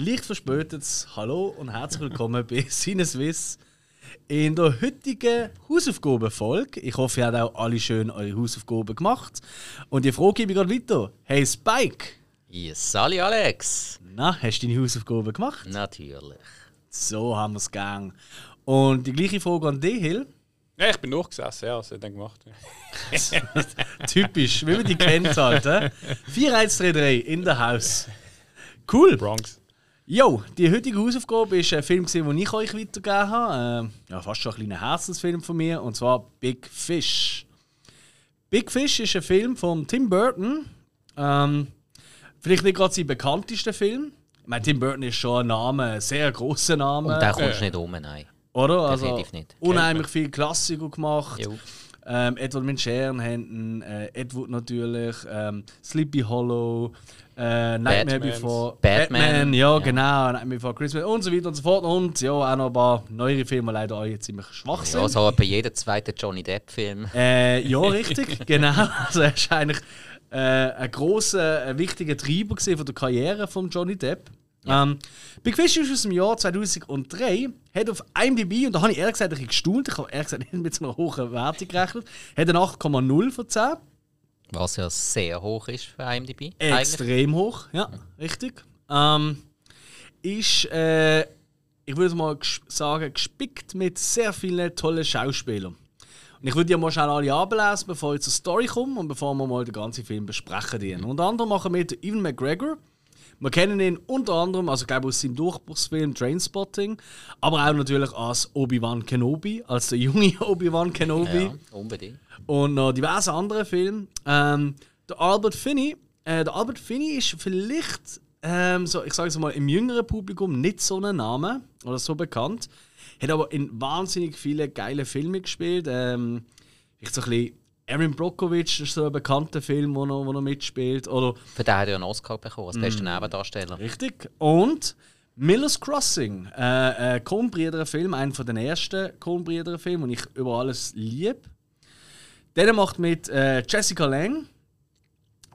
leicht verspätetes Hallo und herzlich willkommen bei Sinneswiss. In der heutigen Hausaufgabenfolge, ich hoffe, ihr habt auch alle schön eure Hausaufgaben gemacht. Und die Frage gebe ich gerade weiter. Hey Spike! Yes, Sali Alex! Na, hast du deine Hausaufgaben gemacht? Natürlich. So haben wir es gegangen. Und die gleiche Frage an dich, Hill. Ja, ich bin nachgesessen, ja, was hat dann gemacht? Typisch, wie man die kennt halt. He? 4133 in der Haus. Cool. Bronx. Jo, die heutige Hausaufgabe ist ein Film, den ich euch weitergegeben habe. Ähm, ja, fast schon ein kleiner Herzensfilm von mir, und zwar Big Fish. Big Fish ist ein Film von Tim Burton. Ähm, vielleicht nicht gerade sein bekanntester Film. Ich meine, Tim Burton ist schon ein Name, ein sehr großer Name. Und da kommst du nicht um, nein. Oder? Also, Definitiv nicht. unheimlich viel Klassiker gemacht. Jo. Ähm, Edward mit Scherenhänden, äh, Edward natürlich, ähm, Sleepy Hollow, äh, Nightmare Batman. Before Batman, ja, ja. genau, Nightmare Before Christmas und so weiter und so fort. Und ja, auch noch ein paar neuere Filme, leider alle ziemlich schwach sind. Ja, so bei jedem zweiten Johnny Depp-Film. Äh, ja, richtig, genau. Also er ist eigentlich äh, ein großer, ein wichtiger Treiber von der Karriere von Johnny Depp. Ähm, Big Fish ist aus dem Jahr 2003, hat auf IMDb, und da habe ich ehrlich gesagt ein bisschen gestaunt, ich habe ehrlich gesagt nicht mit so einer hohen Wertung gerechnet, hat eine 8,0 von 10. Was ja sehr hoch ist für IMDb. eigentlich. Extrem hoch, ja, richtig. Ähm, ist, äh, ich würde mal sagen, gespickt mit sehr vielen tollen Schauspielern. Und ich würde die mal schnell alle ablesen, bevor ich zur Story komme und bevor wir mal den ganzen Film besprechen. Die. Unter anderem machen wir den Evan McGregor. Wir kennen ihn unter anderem, also ich glaube aus seinem Durchbruchsfilm Trainspotting, aber auch natürlich als Obi-Wan Kenobi, als der junge Obi-Wan Kenobi Ja, unbedingt. und noch diverse andere Filme. Ähm, der Albert Finney, äh, der Albert Finney ist vielleicht, ähm, so, ich sage es mal, im jüngeren Publikum nicht so ein Name oder so bekannt. Hat aber in wahnsinnig viele geile Filme gespielt. Ähm, ich so ein bisschen Aaron Brockovich ist so ein bekannter Film, wo er, wo er mitspielt. Oder Für den hat er einen Oscar bekommen, als bester Mm. Nebendarsteller. Richtig. Und Miller's Crossing, äh, ein Coen-Brüder-Film, einer von den ersten Coen-Brüder-Filmen, den ich über alles liebe. Der macht mit äh, Jessica Lange.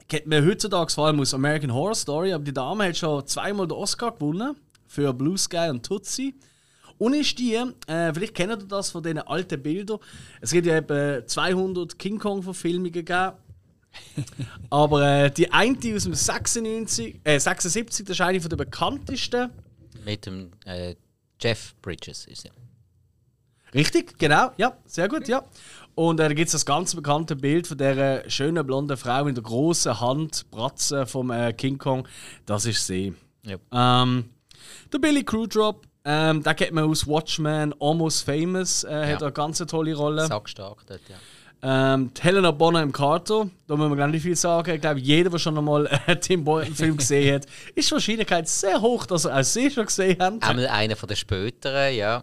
Kennt man heutzutage vor allem aus American Horror Story, aber die Dame hat schon zweimal den Oscar gewonnen für Blue Sky und Tootsie. Und ist die, äh, vielleicht kennt ihr das von diesen alten Bildern. Es gibt ja eben 200 King Kong-Verfilmungen gegeben. Aber äh, die eine aus dem 96, äh, 76, das ist eine von der bekanntesten. Mit dem äh, Jeff Bridges ist er. Richtig, genau, ja, sehr gut, ja. Und äh, da gibt es das ganz bekannte Bild von der schönen blonden Frau in der großen Hand, Bratze vom äh, King Kong. Das ist sie. Ja. Ähm, der Billy Crudrop, ähm, den kennt man aus Watchmen, Almost Famous, äh, hat Ja. eine ganz tolle Rolle. Sackstark dort, ja. Ähm, Helena Bonham Carter, da muss man gar nicht viel sagen. Ich glaube, jeder, der schon einmal einen Tim Burton-Film gesehen hat, ist die Wahrscheinlichkeit sehr hoch, dass er auch sie schon gesehen hat. Einmal einer von den späteren, ja.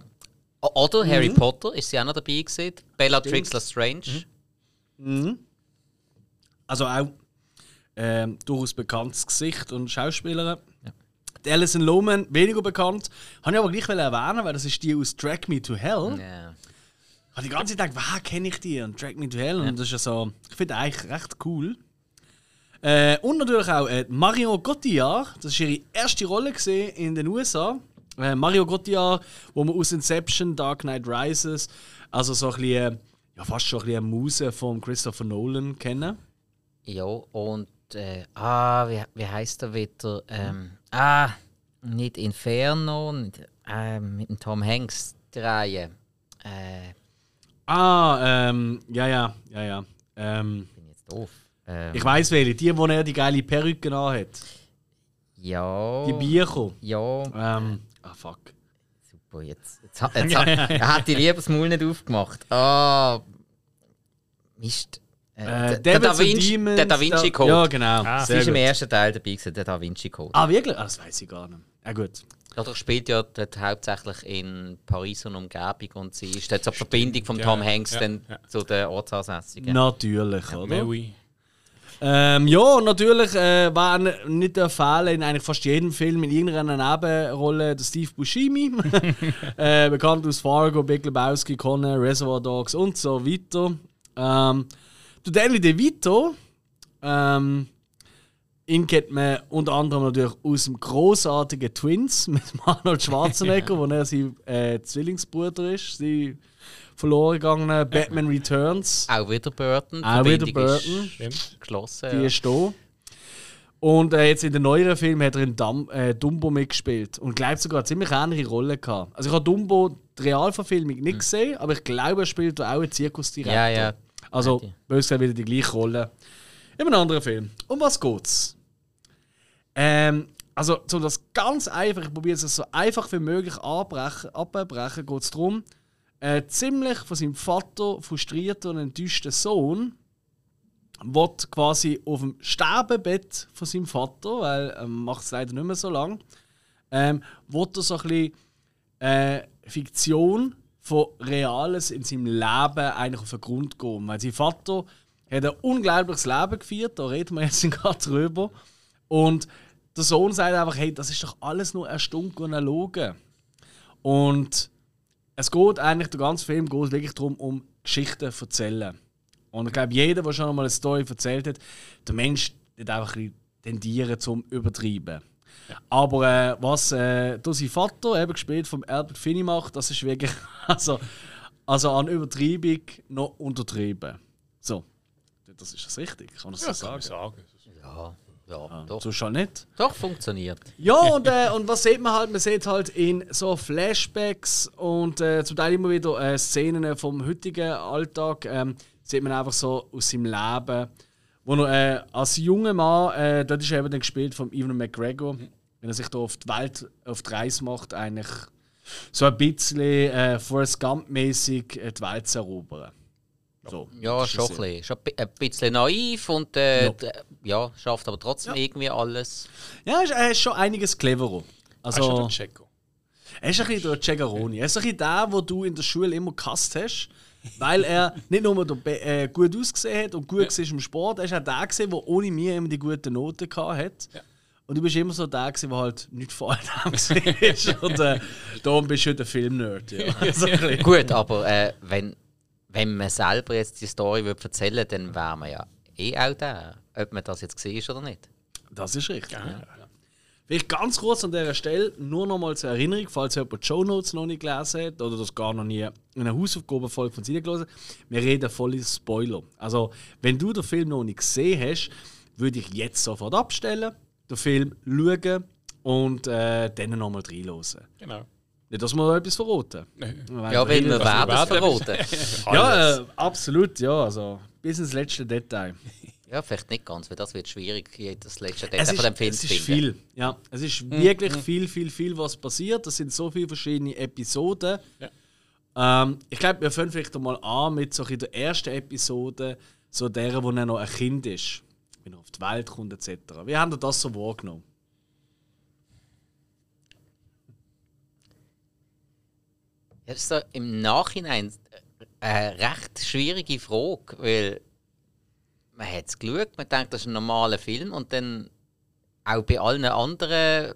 Oder Harry Mhm. Potter ist sie auch noch dabei gewesen. Bellatrix Lestrange. Also auch ähm, durchaus bekanntes Gesicht und Schauspielerin. Die Alison Lohman, weniger bekannt. Habe ich aber gleich erwähnen, weil das ist die aus Drag Me to Hell. Ja. Ich habe die ganze Zeit gedacht, woher kenne ich die? Und Drag Me to Hell. Und das ist ja so, ich finde eigentlich recht cool. Äh, und natürlich auch äh, Marion Cotillard. Das war ihre erste Rolle gesehen in den USA. Äh, Mario Cotillard, wo man aus Inception, Dark Knight Rises, also so ein bisschen, äh, ja, fast schon ein bisschen eine Muse von Christopher Nolan kennen. Ja, und äh, ah, wie, wie heißt er wieder? Ähm, ah, nicht Inferno, nicht, äh, mit dem Tom Hanks die Reihe. Äh, Ah, ähm, ja, ja, ja, ja. Ähm, bin jetzt doof. Ähm, ich weiß welche, die, wo er die geile Perücke hat. ja. Die Bierko. Ja. Ähm, ah, fuck. Super, jetzt, jetzt, hat- jetzt hat, er hat die liebes Maul nicht aufgemacht. Ah, Mist. Äh, der, da Vinci, Demons, der Da Vinci Code. Ja, genau. Ah. Sie Sehr ist im ersten Teil dabei, gewesen, der Da Vinci Code. Ah, wirklich? Ah, das weiß ich gar nicht. Ja, gut. Dadurch spielt ja dort hauptsächlich in Paris und Umgebung und sie ist dort so die Verbindung von ja, Tom Hanks ja, dann ja. zu den Ortsansässigen. Natürlich, oder? Maui. Ähm, ja, und natürlich äh, war nicht der Fall in eigentlich fast jedem Film in irgendeiner Nebenrolle der Steve Buscemi. äh, bekannt aus Fargo, Big Lebowski, Conner, Reservoir Dogs und so weiter. Ähm, der Danny DeVito, ähm, ihn kennt man unter anderem natürlich aus dem großartigen Twins mit Arnold Schwarzenegger, wo er sein äh, Zwillingsbruder ist, sein verloren gegangene Batman Returns. Auch wieder Burton. Auch wieder Burton. ist. Geschlossen. Die ja. ist da. Und äh, jetzt in den neueren Filmen hat er in Dum äh, Dumbo mitgespielt und glaubt sogar eine ziemlich ähnliche Rolle gehabt. Also ich habe Dumbo die Realverfilmung nicht gesehen, aber ich glaube, er spielt da auch einen Zirkusdirektor. Ja, ja. Also Ja, die- bös gesagt wieder die gleiche Rolle. In einem anderen Film. Um was geht's? Ähm, also, um das ganz einfach, ich probiere es so einfach wie möglich abbrechen, abbrechen, geht es darum, äh, ziemlich von seinem Vater frustrierter und enttäuschter Sohn wird quasi auf dem Sterbebett von seinem Vater, weil er macht es leider nicht mehr so lang, ähm, wird er so ein bisschen äh, Fiktion von Reales in seinem Leben eigentlich auf den Grund gehen. Weil sein Vater hat ein unglaubliches Leben geführt, da reden wir jetzt gerade drüber. Und der Sohn sagt einfach, hey, das ist doch alles nur erstunken und erlogen. Und es geht eigentlich, der ganze Film geht wirklich darum, um Geschichten zu erzählen. Und ich glaube, jeder, der schon einmal eine Story erzählt hat, der Mensch wird einfach tendieren zum Übertreiben. Aber äh, was äh, durch sein Vater, eben gespielt vom Albert Finney macht, das ist wirklich also, also an Übertreibung noch untertrieben. So, das ist das richtig, kann ich so Ja, kann sagen. man sagen. Ja, ja, doch. So schon nicht. Doch, funktioniert. Ja, und, äh, und was sieht man halt? Man sieht halt in so Flashbacks und äh, zum Teil immer wieder äh, Szenen vom heutigen Alltag. Ähm, sieht man einfach so aus seinem Leben. Wo er äh, als junger Mann, äh, dort ist er eben dann gespielt von Ewan McGregor, wenn er sich da auf die Welt, auf die Reise macht, eigentlich so ein bisschen äh, Forrest Gump-mäßig äh, die Welt zu erobern. So, Ja, ist schon ein bisschen, schon ein bisschen naiv und äh, Ja. d- ja, schafft aber trotzdem irgendwie alles. Ja, er ist, er ist schon einiges cleverer. Das ist ja Also, der Checo. Er ist ein bisschen der Cegaroni. Er ist ein bisschen der, wo du in der Schule immer gehasst hast. Weil er nicht nur der äh, gut ausgesehen hat und gut war im Sport, er ist auch der, gewesen, der ohne mir immer die guten Noten gehabt hat. Ja. Und du bist immer so der, gewesen, der halt nicht vor allem war. Und äh, darum bist du der Film-Nerd. Ja. So ein bisschen. Gut, aber äh, wenn, wenn man selber jetzt die Story erzählen würde, dann wäre man ja eh auch da. Ob man das jetzt gesehen ist oder nicht. Das ist richtig. Ja. Vielleicht ganz kurz an dieser Stelle nur noch mal zur Erinnerung, falls jemand die Show Notes noch nicht gelesen hat oder das gar noch nie in einer Hausaufgabenfolge von sich gelesen hat. Wir reden voll Spoiler. Also, wenn du den Film noch nicht gesehen hast, würde ich jetzt sofort abstellen, den Film schauen und äh, dann nochmal reinhören. Genau. Nicht, dass wir etwas verraten. Ja, wenn wir werden verraten. Ja, äh, absolut, ja. Also, bis ins letzte Detail. Ja, vielleicht nicht ganz, weil das wird schwierig, das letzte Es Detail ist, von dem Film es zu ist finden. viel. Ja, es ist wirklich viel, viel, viel, was passiert. Es sind so viele verschiedene Episoden. Ähm, ich glaube, wir fangen vielleicht mal an mit so in der ersten Episode, so der, wo er noch ein Kind ist, wenn er auf die Welt kommt etc. Wie haben ihr das so wahrgenommen? Ja, das ist so im Nachhinein eine recht schwierige Frage, weil man hat es geschaut, man denkt, das ist ein normaler Film und dann auch bei allen anderen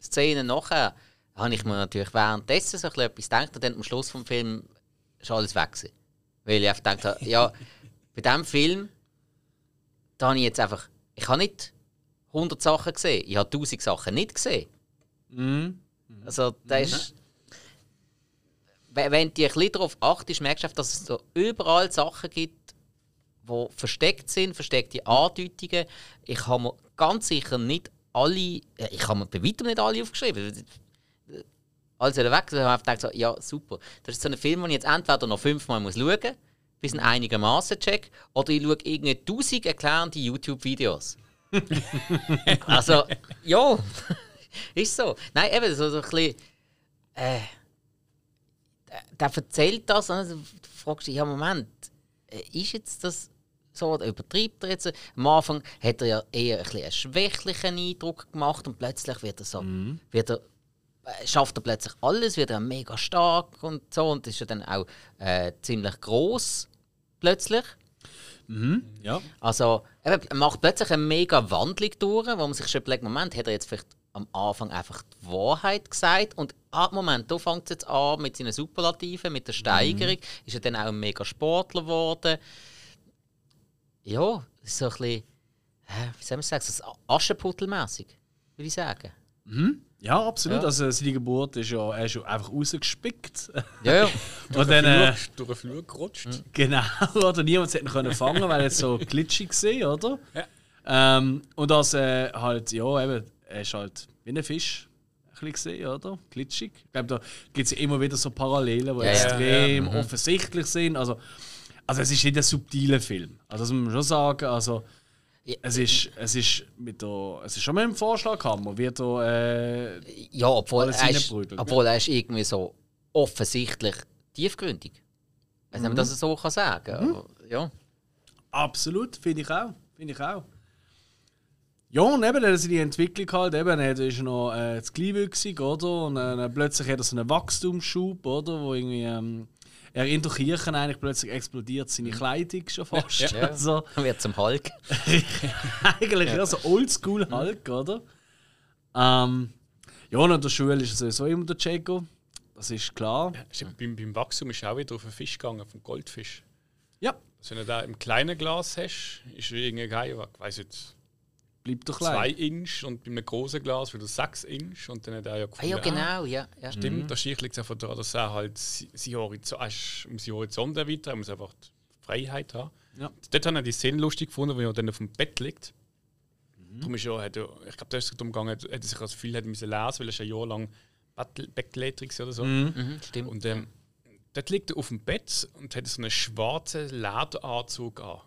Szenen nachher habe ich mir natürlich währenddessen so etwas gedacht und dann am Schluss vom Film ist alles weg gewesen. Weil ich einfach gedacht habe, ja, bei diesem Film, da habe ich jetzt einfach, ich habe nicht 100 Sachen gesehen, ich habe 1000 Sachen nicht gesehen. Also, da ist wenn wenn du ein bisschen darauf achtest, merkst du, dass es so überall Sachen gibt, die versteckt sind, versteckte Andeutungen. Ich habe mir ganz sicher nicht alle, ja, ich habe mir bei weitem nicht alle aufgeschrieben. Als er weg ist, habe ich gedacht, so, ja super, das ist so ein Film, den ich jetzt entweder noch fünfmal muss schauen muss, bis ihn einigermaßen check, oder ich schaue irgendeine tausend erklärende YouTube-Videos. also, ja, ist so. Nein, eben, so, so ein bisschen, äh, der erzählt das und dann fragst du dich, ja Moment, äh, ist jetzt das so übertreibt er jetzt? Am Anfang hat er ja eher ein bisschen einen schwächlichen Eindruck gemacht und plötzlich wird er so, wird er, äh, schafft er plötzlich alles, wird er mega stark und so und ist ja dann auch äh, ziemlich groß plötzlich. Ja. Also, er macht plötzlich eine mega Wandlung durch, wo man sich schon überlegt, Moment, hat er jetzt vielleicht am Anfang einfach die Wahrheit gesagt und ah, Moment, da fängt es jetzt an mit seinen Superlativen, mit der Steigerung, ist er dann auch ein mega Sportler geworden. Ja, das ist so ein bisschen, wie soll man sagen, so Aschenputtelmäßig, würde ich sagen. Ja, absolut. Ja. Also seine Geburt ist ja, er ist ja einfach rausgespickt. Ja, ja. Und dann, äh, durch den Flur gerutscht. genau, oder niemand hätte ihn können fangen, weil er so glitschig war, oder? Ja. Ähm, und das äh, halt, ja, eben, er ist halt wie ein Fisch. Gesehen, oder? Glitschig. Ich glaube, da gibt es ja immer wieder so Parallelen, die Ja, ja, extrem offensichtlich sind. Also, also es ist nicht ein subtiler Film. Also das muss man schon sagen. Also, Ja. es ist, es ist mit der, es ist schon mit dem Vorschlaghammer, wird da, äh, ja obwohl, er ist, obwohl er ist irgendwie so offensichtlich tiefgründig. Ich weiß nicht, ob man das so kann sagen aber, Ja. Absolut, finde ich auch. Finde ich auch. Ja, und eben, dann die Entwicklung halt, eben, er ist er noch äh, zu kleinwüchsig, oder? Und äh, dann plötzlich hat er so einen Wachstumsschub, oder? Wo irgendwie, ähm, er in der Kirche eigentlich plötzlich explodiert seine Kleidung schon fast. Ja. Also, Dann wird zum Hulk. eigentlich ja. so oldschool Hulk, oder? Ähm, ja, und der Schule ist sowieso immer der Checo. Das ist klar. Ist beim, beim Wachstum ist auch wieder auf einen Fisch gegangen, auf einen Goldfisch. Ja, Also wenn du da im kleinen Glas hast, ist er irgendwie geil, ich weiß jetzt, bleibt doch zwei klein. Inch und bei einem großen Glas wieder sechs Inch und dann hat er ja Ah, gefunden, ja, genau, ja. ja. Mhm. Stimmt, das liegt es einfach daran, dass er halt sie- sie Horizont, er ist um seinen Horizont erweitert, er muss einfach die Freiheit haben. Ja. Dort hat er die Szene lustig gefunden, wo er dann auf dem Bett liegt. Mhm. Darum ist er, hat er, ich glaube, da ist es darum gegangen, hat er sich das Gefühl hat müssen lesen, weil er ist ein Jahr lang Bettläterig oder so. Mhm, stimmt. Und ähm, dort liegt er auf dem Bett und hat so einen schwarzen Lederanzug an.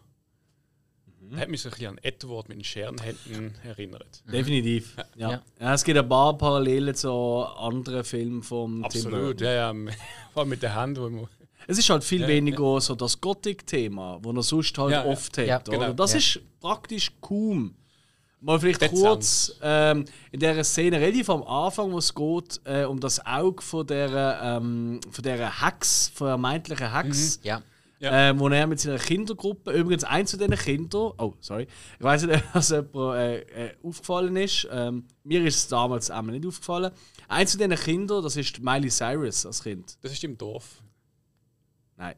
Mhm. Hat mich so ein bisschen an Edward mit den Scherenhänden erinnert. Definitiv. Ja. Ja. Ja. es gibt ein paar Parallelen zu anderen Filmen vom Tim Absolut, ja, ja. Vor allem mit der Hand, wo man. Es ist halt viel Ja, weniger so das Gothic-Thema, das er sonst halt Ja, ja. oft hat. Ja, oder? genau. Das Ja. ist praktisch kaum. Mal vielleicht Dezent. kurz ähm, in dieser Szene relativ am Anfang, wo es geht äh, um das Auge von der, ähm, von der Hex, von der vermeintlichen Hex. Ja. Ja. Ähm, wo er mit seiner Kindergruppe, übrigens eins von diesen Kindern, oh, sorry, ich weiß nicht, was jemand äh, äh, aufgefallen ist. Ähm, mir ist es damals einmal nicht aufgefallen. Eins von diesen Kindern, das ist Miley Cyrus als Kind. Das ist im Dorf. Nein.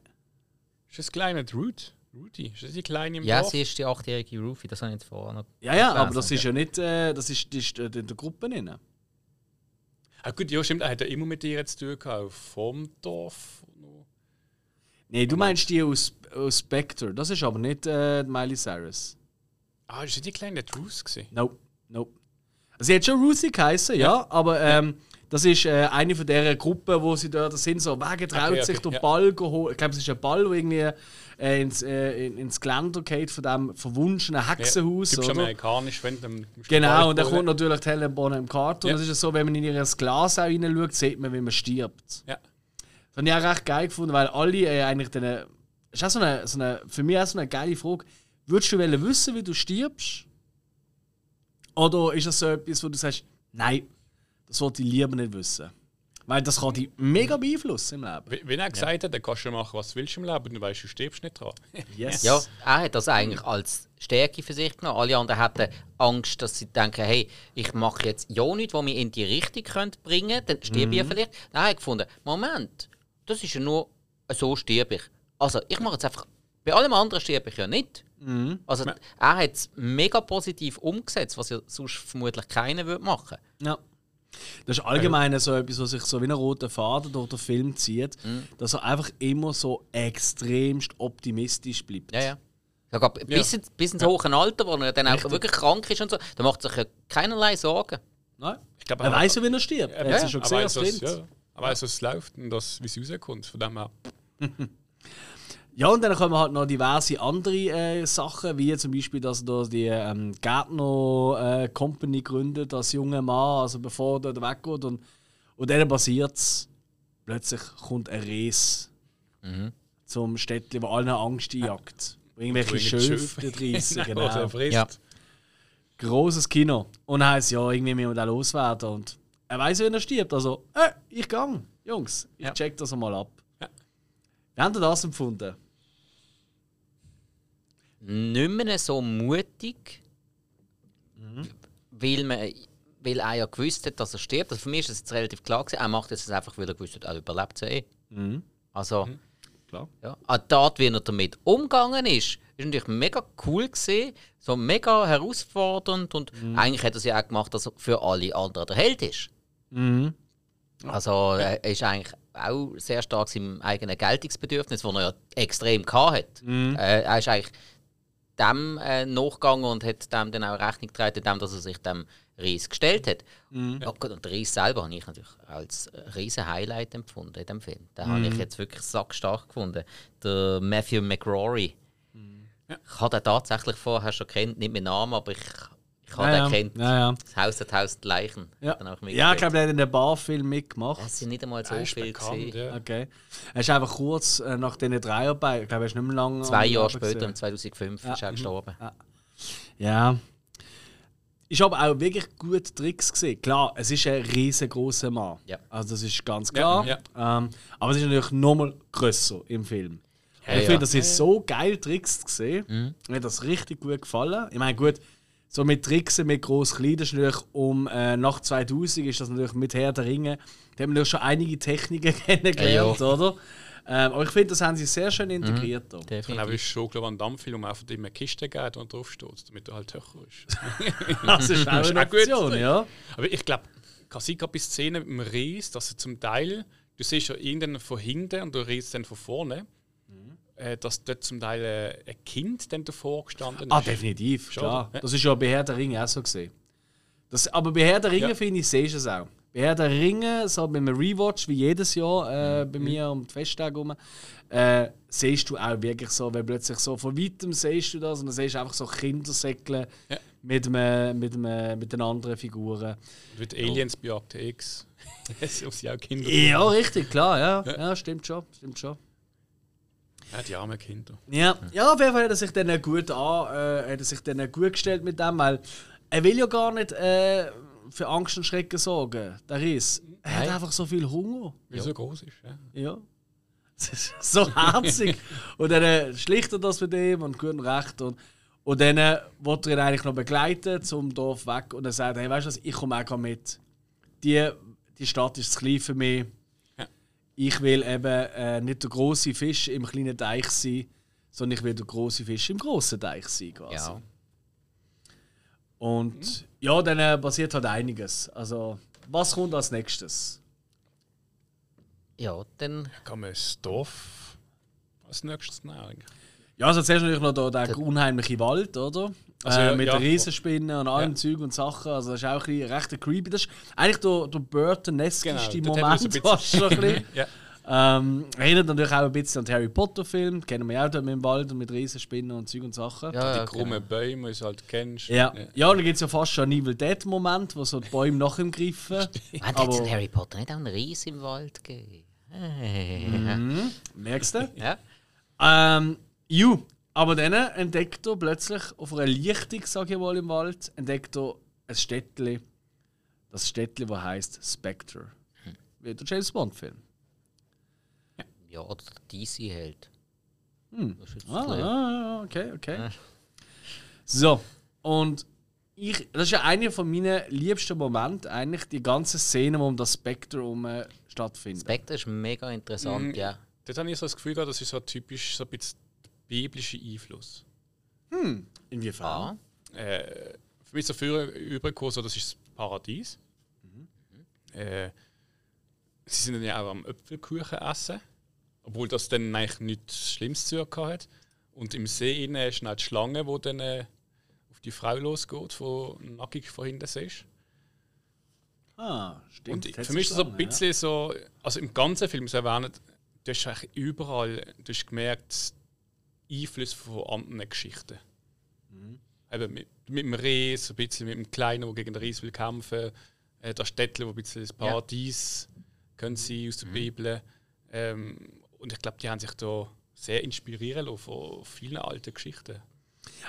Ist das kleine Ruth? Rudy? Ist das die kleine im ja, Dorf? sie ist die achtjährige Rufi, das habe ich jetzt vorher noch. Ja, ja, aber das ist ja nicht, äh, das ist, das ist äh, in der Gruppe drin. Ah, gut, ja, stimmt. Er hat ja immer mit ihr zu tun gehabt. Vom Dorf. Nee, du meinst die aus, aus Spectre, das ist aber nicht äh, Miley Cyrus. Ah, ist die kleine Ruth gewesen? Nope, nope. Sie hat schon Ruthie geheißen, ja, aber ähm, das ist äh, eine von der Gruppen, wo sie dort sind, so wegen traut Okay, sich okay, den ja. Ball geholt. Ich glaube, es ist ein Ball, der irgendwie äh, ins, äh, in, ins Geländer geht von dem verwunschenen Hexenhaus. Typisch oder? amerikanisch, wenn du Genau, und dann kommt natürlich Helen Bonham Carter. Ja. Das ist ja so, wenn man in ihr Glas auch reinschaut, sieht man, wie man stirbt. Ja. Das habe ich auch recht geil gefunden, weil alle äh, eigentlich dann. Ist auch so eine, so eine, für mich auch so eine geile Frage. Würdest du wollen wissen, wie du stirbst? Oder ist das so etwas, wo du sagst, nein, das wollte ich lieber nicht wissen? Weil das kann dich mega beeinflussen im Leben. Wie- Wenn er gesagt hat, dann kannst du machen, was du willst im Leben, du weißt, du stirbst nicht dran. Yes. Ja, er hat das eigentlich als Stärke für sich genommen. Alle anderen hatten Angst, dass sie denken, hey, ich mache jetzt ja nichts, was mich in die Richtung könnte bringen dann sterbe ich ja vielleicht. Dann hat er gefunden, Moment, das ist ja nur, so sterbe ich. Also, ich mache jetzt einfach, bei allem anderen sterbe ich ja nicht. Also, er hat es mega positiv umgesetzt, was ja sonst vermutlich keiner würde machen Ja. Das ist allgemein so etwas, was sich so wie ein roter Faden durch den Film zieht, dass er einfach immer so extremst optimistisch bleibt. Ja, ja. Sogar bis, ins- bis ins hohe Alter, wo er dann auch Richtig. wirklich krank ist und so, da macht sich ja keinerlei Sorgen. Nein? Ich glaube, Er weiß ja, wie er stirbt. Er hat es ja schon er gesehen als was, Kind. ja, er weiß, was läuft und das, wie es rauskommt. Von dem her. Ja, und dann kommen halt noch diverse andere äh, Sachen, wie zum Beispiel, dass er da die ähm, Gärtner äh, Company gründet als junger Mann, also bevor er dort weggeht. Und, und dann passiert es. Plötzlich kommt ein Res zum Städtchen, wo allen Angst einjagt. Wo Irgendwelche dort reissen, Genau. Ja. Grosses Kino. Und heisst, ja, irgendwie müssen wir den loswerden. Und er weiß, wenn er stirbt. Also, äh, ich gang, Jungs, ich Ja. check das mal ab. Ja. Wie habt ihr das empfunden? nicht mehr so mutig, weil, man, weil er ja gewusst hat, dass er stirbt. Also für mich ist es jetzt relativ klar gewesen, er macht es jetzt einfach, weil er gewusst hat, er überlebt ja eh. Also, klar. Ja. Auch dort, wie er damit umgegangen ist, ist natürlich mega cool gesehen, so mega herausfordernd und eigentlich hat er es ja auch gemacht, dass er für alle anderen der Held ist. Also er ist eigentlich auch sehr stark seinem eigenen Geltungsbedürfnis, das er ja extrem gehabt hat. Äh, er ist eigentlich dem äh, nachgegangen und hat dem dann auch Rechnung getragen, indem dass er sich dem Ries gestellt hat. Ja, gut, und der Ries selber habe ich natürlich als riesen Highlight empfunden in dem Film. Den habe ich jetzt wirklich sackstark gefunden. Der Matthew McRory. Ich habe den tatsächlich vorher schon kennt, nicht mit Namen, aber ich, ich habe Ja, den ja. kennt. Ja, ja. Das Haus der tausend Leichen. Ja, ich glaube, der hat in den Barfilm mitgemacht. Es sind nicht einmal so viel bekannt, gesehen. ja. Okay. Er ist einfach kurz äh, nach diesen Dreharbeiten, ich glaube, er ist nicht mehr lange. Zwei Jahre später, im 2005, ist er gestorben. Ja. Ich habe auch wirklich gute Tricks gesehen. Klar, es ist ein riesengroßer Mann. Ja. Also das ist ganz klar. Ja, Ähm, aber es ist natürlich nochmal grösser im Film. Ich ja. finde, das ist so geil Tricks gesehen. Mir hat das richtig gut gefallen. Ich meine, gut, so mit Tricksen, mit groß klein, das ist natürlich um äh, nach 2000 ist das natürlich mit Herr der Ringe. Da haben wir schon einige Techniken kennengelernt, oder? Ähm, aber ich finde, das haben sie sehr schön integriert. da. Ich habe ist schon, glaube ich, an dem Film einfach immer eine Kiste gegeben und drauf steht, damit er halt höher ist. Das ist auch ist eine auch gut. Option, ja. Aber ich glaube, Kasika bis Szene mit dem Ries, dass er zum Teil, du siehst ja irgendeinen von hinten und du riechst dann von vorne, dass dort zum Teil äh, ein Kind dann davor gestanden ist. Ah, definitiv, Schon, klar. ja. Das ist ja bei Herr der Ringe auch so gesehen. Das, aber bei Herr der Ringe, Ja. finde ich, siehst du es auch. Bei Herr der Ringe, so bei einem Rewatch, wie jedes Jahr äh, Mhm. bei mir um die Festtage herum, äh, siehst du auch wirklich so, wenn plötzlich so von weitem siehst du das und dann siehst du einfach so Kindersäckle Ja. mit, einem, mit, einem, mit den anderen Figuren. Wird Aliens bei Akte X. Es sind auch Kinder. Ja, richtig, klar, ja. Ja, stimmt schon, stimmt schon. Ja, die armen Kinder. Ja, ja auf jeden Fall hat er sich dann gut an, äh, hat er sich dann gut gestellt mit dem, weil er will ja gar nicht äh, für Angst und Schrecken sorgen. Der ist. Er hat Nein. einfach so viel Hunger. Weil er so groß ist. Ja. Ja. Das ist so herzig. und dann äh, schlicht er das mit ihm und gut und recht. Und, und dann äh, wollte er ihn eigentlich noch begleiten zum Dorf weg. Und er sagt: Hey, weißt du was, ich komme auch mit. Die, die Stadt ist zu klein für mich. Ich will eben äh, nicht der große Fisch im kleinen Teich sein, sondern ich will der große Fisch im großen Teich sein. Quasi. Ja. Und ja, dann äh, passiert halt einiges. Also, was kommt als nächstes? ja, dann Kann man das Dorf als nächstes nehmen? Ja, also zuerst natürlich noch da, der unheimliche Wald, oder? Also, äh, mit ja. den Riesenspinnen und allem Ja. Zeug und Sachen. Also das ist auch ein bisschen recht creepy. Das ist eigentlich der, der Burton-eskeste Genau, Moment fast schon ein bisschen. Ja. ähm, erinnert natürlich auch ein bisschen an den Harry Potter-Film. Kennen wir ja auch dort mit dem Wald und mit Riesenspinnen und Zeug und Sachen. ja, Die ja, krummen Bäume, die du halt kennst. Ja, ja und dann gibt es ja fast schon einen Evil Dead-Moment, wo so die Bäume nach ihm greifen. Man hat jetzt in Harry Potter nicht auch einen Ries im Wald gegeben. Hey. Merkst du? Ja. Ähm, ju, aber dann entdeckt er plötzlich auf einer Lichtung, sag ich mal, im Wald, entdeckt er ein Städtli. Das Städtli, das heißt Spectre. Wie der James Bond-Film. ja, oder der DC-Held. Hm. Das ist jetzt Ah, bisschen- ah, okay, okay. So, und ich, das ist ja einer von meinen liebsten Momente, eigentlich die ganze Szene, wo um das Spectre herum äh, stattfindet. Spectre ist mega interessant, Mhm. ja. Dort habe ich so das Gefühl gehabt, das ist so typisch so ein bisschen der biblische Einfluss. Inwiefern? Ah, Äh, für mich so früher übergekommen, so, das ist das Paradies. Äh, sie sind dann ja auch am Äpfelkuchen essen, obwohl das dann eigentlich nichts Schlimmes zu tun hat. Und im See innen ist dann die Schlange, die dann äh, auf die Frau losgeht, die nackig von hinten siehst. Ah, stimmt. Und für mich ist das so ein bisschen so, also im ganzen Film so erwähnt, du hast eigentlich überall du hast gemerkt, Einflüsse von anderen Geschichten. Mhm. Eben mit, mit dem Reh, so ein bisschen mit dem Kleinen, der gegen den Ries will kämpfen, äh, das Städtle, wo ein bisschen das Paradies können sein aus der Bibel. Ähm, und ich glaube, die haben sich da sehr inspirieren lassen von vielen alten Geschichten.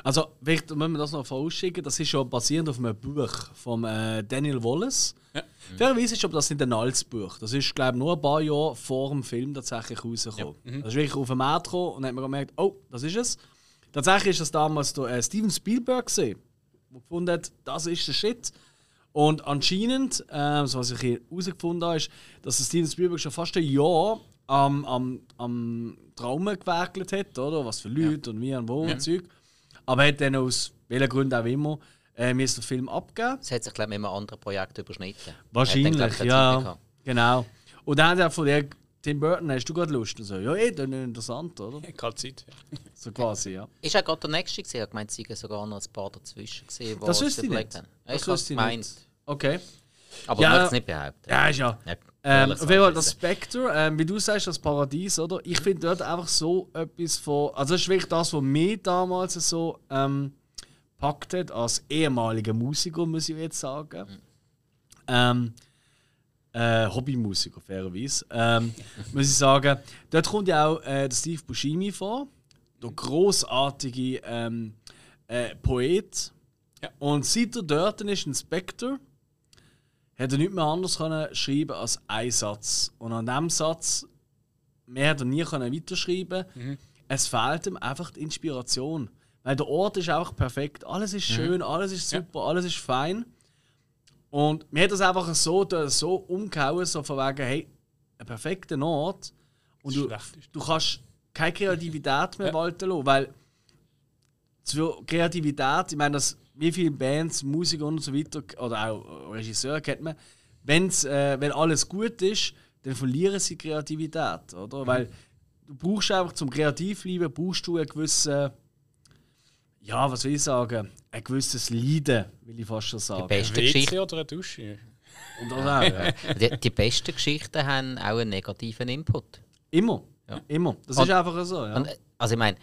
Also, vielleicht müssen wir das noch vorausschicken. Das ist schon basierend auf einem Buch von äh, Daniel Wallace. Ja. Fairerweise ist aber das nicht ein altes Buch. Das ist, glaube ich, nur ein paar Jahre vor dem Film tatsächlich rausgekommen. Das ist wirklich auf den Markt gekommen und dann hat man gemerkt, oh, das ist es. Tatsächlich ist das damals der, äh, Steven Spielberg gesehen, der gefunden hat, das ist der Shit. Und anscheinend, äh, so was ich hier herausgefunden habe, ist, dass Steven Spielberg schon fast ein Jahr am, am, am Traumen gewerkelt hat, oder? Was für Leute und wie und wo und Zeug. Aber hat dann aus welchen Gründen auch immer äh, mir den Film abgegeben. Es hat sich, glaube ich, mit einem anderen Projekt überschnitten. Wahrscheinlich, dann, glaub ja. Genau. Und dann hat er von der Tim Burton, hast du gerade Lust? Und so, ja, eh, dann ist interessant, oder? Keine Zeit. So quasi, ja. Ist auch gerade der nächste gewesen. Ich gemeint, es seien sogar noch ein paar dazwischen gewesen, die Das wüsste ich nicht. haben. Das Ich habe wüsste ich gemeint. nicht. Okay. Aber Ja. ich es nicht behaupten. Ja, ist ja. Nicht Ähm, auf jeden Fall, das. Spectre, ähm, wie du sagst, das Paradies, oder? Ich finde dort einfach so etwas von. Also, das ist wirklich das, was mich damals so ähm, packt hat, als ehemaliger Musiker, muss ich jetzt sagen. Ähm, äh, Hobbymusiker, fairerweise. Ähm, muss ich sagen. Dort kommt ja auch äh, der Steve Buscemi vor, der großartige ähm, äh, Poet. Ja. Und seit er dort ist, ein Spectre, hat er nicht mehr anders können schreiben als einen Satz. Und an diesem Satz mehr hat er nie können weiterschreiben. Es fehlt ihm einfach die Inspiration. Weil der Ort ist einfach perfekt. Alles ist schön, alles ist super, alles ist fein. Und mir hat das einfach so, so umgehauen, so von wegen, hey, ein perfekter Ort. Und du, du kannst keine Kreativität mehr Ja. walten lassen. Weil zur Kreativität, ich meine, das, wie viele Bands, Musiker und so weiter, oder auch Regisseure kennt man, wenn's, äh, wenn alles gut ist, dann verlieren sie Kreativität, oder? Weil du brauchst einfach zum Kreativbleiben, brauchst du einen gewissen, ja, was will ich sagen, ein gewisses Leiden, will ich fast schon sagen. Beste Ein Geschichte. Oder eine Dusche? Und das auch, ja. Die, die besten Geschichten haben auch einen negativen Input. Immer, Ja. immer. Das Und- ist einfach so, ja. Und, äh, also ich meine,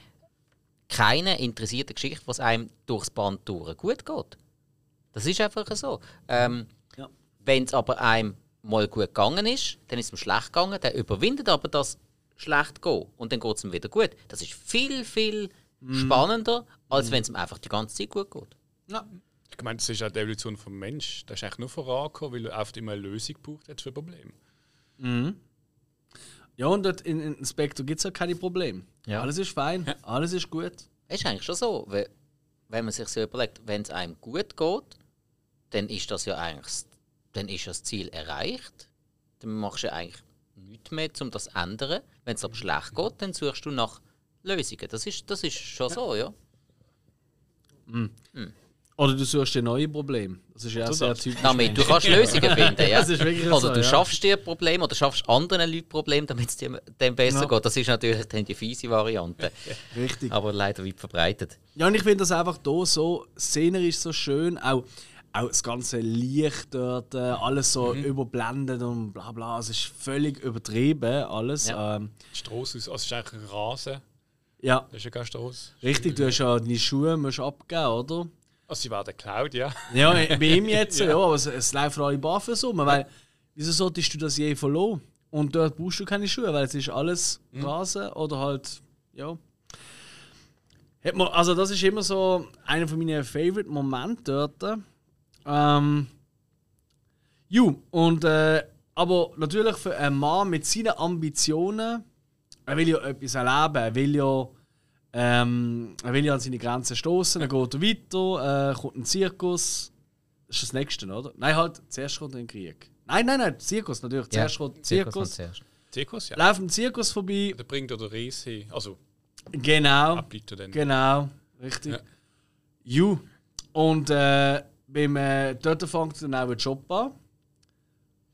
keine interessierte Geschichte, was einem durchs Band durch gut geht. Das ist einfach so. Ähm, Ja. Wenn es aber einem mal gut gegangen ist, dann ist es ihm schlecht gegangen, der überwindet aber das schlecht gehen und dann geht es ihm wieder gut. Das ist viel, viel Mhm. spannender, als wenn es ihm einfach die ganze Zeit gut geht. ja. Ich meine, das ist auch die Evolution vom Mensch. Der ist eigentlich nur vorangekommen, weil er oft immer eine Lösung braucht hat für Probleme. ja, und dort in, in Spectre gibt es ja keine Probleme. Ja. Alles ist fein, alles ist gut. Es ist eigentlich schon so, weil, wenn man sich so überlegt, wenn es einem gut geht, dann ist das ja eigentlich das- dann ist das Ziel erreicht. Dann machst du ja eigentlich nichts mehr, um das zu ändern. Wenn es aber schlecht geht, dann suchst du nach Lösungen. Das ist, das ist schon so, ja. Oder du suchst dir neue Probleme. Das ist ja auch So sehr typisch. Damit du kannst Lösungen finden, ja. Das ist wirklich Oder so, du ja. schaffst dir ein Problem oder schaffst anderen Leuten Probleme, damit es dir dann besser Ja. geht. Das ist natürlich dann die fiese Variante, Richtig. aber leider weit verbreitet. Ja, und ich finde das einfach hier so szenerisch so schön. Auch, auch das ganze Licht dort, äh, alles so Mhm. überblendet und bla bla. Es ist völlig übertrieben, alles. Ja, ähm, Strasse, also es ist eigentlich ein Rasen. ja Das ist ja keine Strasse. richtig. Du hast ja deine Schuhe musst abgeben, oder? Also sie werden geklaut, ja. Ja, bei ihm jetzt, ja, aber es, es läuft alle barfuß rum. Weil, wieso solltest du das je verloren? Und dort brauchst du keine Schuhe, weil es ist alles Rasen oder halt, ja. Hat man, also das ist immer so einer von meinen favorite Momente dort. Ähm, ju, und äh, aber natürlich für einen Mann mit seinen Ambitionen, er will ja etwas erleben, er will ja, ähm, er will ja an seine Grenzen stoßen, dann geht er weiter, äh, kommt ein Zirkus. Das ist das Nächste, oder? Nein, halt, zuerst kommt ein Krieg. Nein, nein, nein, Zirkus natürlich. Zuerst kommt ein Zirkus. zuerst. Zirkus, ja. Läuft ein Zirkus vorbei. Der bringt er den Reis hin. Also Genau. er. Genau, richtig. Ja. Ju. Und äh, beim, äh, dort fängt dann auch ein Job an.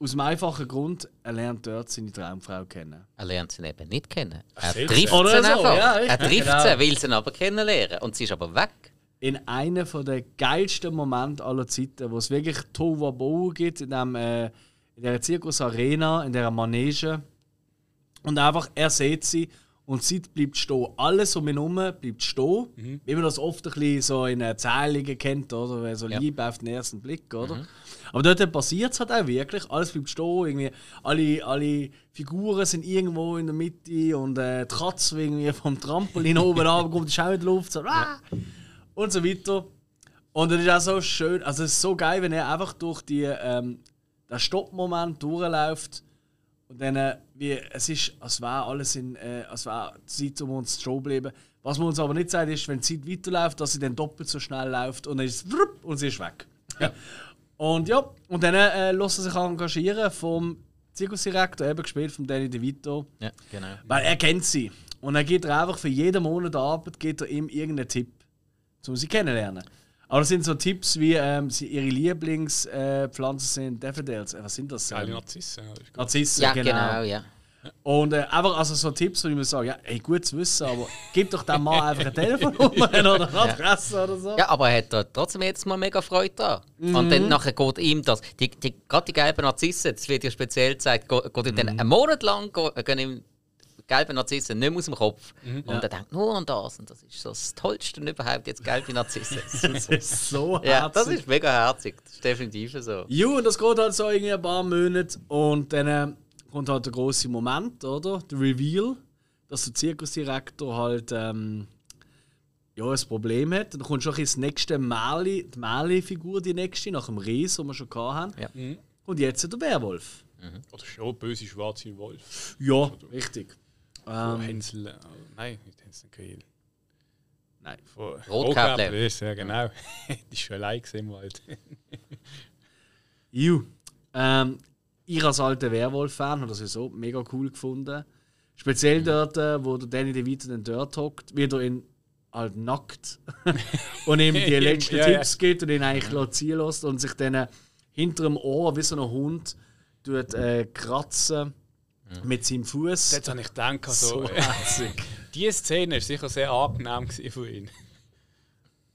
Aus dem einfachen Grund, er lernt dort seine Traumfrau kennen. Er lernt sie eben nicht kennen. Er trifft sie so, einfach. ja, er trifft genau. sie, will sie aber kennenlernen. Und sie ist aber weg. In einem der geilsten Momente aller Zeiten, wo es wirklich Tohuwabohu gibt, in, dem, äh, in der Zirkusarena, in der Manege. Und einfach, er sieht sie und die Zeit bleibt stehen. Alles um ihn herum bleibt stehen. Wie man das oft ein bisschen so in Erzählungen kennt, oder? So Ja. Liebe auf den ersten Blick, oder? Aber dort passiert es halt auch wirklich. Alles bleibt stehen. Irgendwie alle, alle Figuren sind irgendwo in der Mitte und äh, die Katze irgendwie vom Trampolin oben runterkommt, ist auch in die Luft. So, ah! und so weiter. Und es ist auch so schön, also es ist so geil, wenn er einfach durch die, ähm, den Stoppmoment durchläuft und dann, äh, wie, es ist, als wäre alles in, äh, als wäre Zeit um uns zu bleiben. Was man uns aber nicht sagt, ist, wenn die Zeit weiterläuft, dass sie dann doppelt so schnell läuft und dann ist es und sie ist weg. Und ja, und dann äh, lässt er sich engagieren vom Zirkusdirektor, eben gespielt von Danny DeVito. Ja, genau. Weil er kennt sie. Und dann gibt er einfach für jeden Monat Arbeit gibt er ihm irgendeinen Tipp, um sie kennenlernen. Aber das sind so Tipps wie ähm, sie, ihre Lieblingspflanzen sind Daffodils. Äh, was sind das? Geile Ähm, Narzissen. Narzissen, Ja, genau. genau, ja. Und äh, einfach also so Tipps, wo ich mir sage, ja, ey, gut zu wissen, aber gib doch dem Mann einfach eine Telefonnummer oder eine Adresse oder so. Ja, aber er hat da trotzdem jetzt mal mega Freude dran. Und dann nachher geht ihm das, die, die, gerade die gelben Narzissen, das wird ja speziell gesagt, geht, geht ihm dann einen Monat lang gehen ihm die gelben Narzissen nicht mehr aus dem Kopf. Und er denkt nur an das. Und das ist so das Tollste überhaupt, jetzt gelbe Narzissen. Das ist so ja, das herzig. ist mega herzig. Das ist definitiv so. Jo, und das geht halt so irgendwie ein paar Monate und dann äh, kommt halt der große Moment, oder? Der Reveal, dass der Zirkusdirektor halt ähm, ja, ein Problem hat. Dann kommt schon ins nächste Mali, die Mali-Figur, die nächste, nach dem Ries, den wir schon hatten. Ja. Und jetzt der Werwolf. Oder schon böse schwarze Wolf. Ja, richtig. Ähm, Hänsel. äh, nein, nicht Hänsel Grill. nein. Von. Rotkäppli, Ja, genau. Die ist schon allein gesehen im Wald. Ju. Ähm, ich als alter Werwolf-Fan habe das ja so mega cool gefunden. Speziell dort, äh, wo der Danny DeVito dann dort hockt, wie er ihn halt nackt und ihm die letzten Ja, ja. Tipps gibt und ihn eigentlich ja. ziehen lässt und sich dann äh, hinter dem Ohr wie so ein Hund tut, äh, kratzen mit seinem Fuß. Jetzt habe ich gedacht, so, so herzig. die Szene war sicher sehr angenehm für ihn.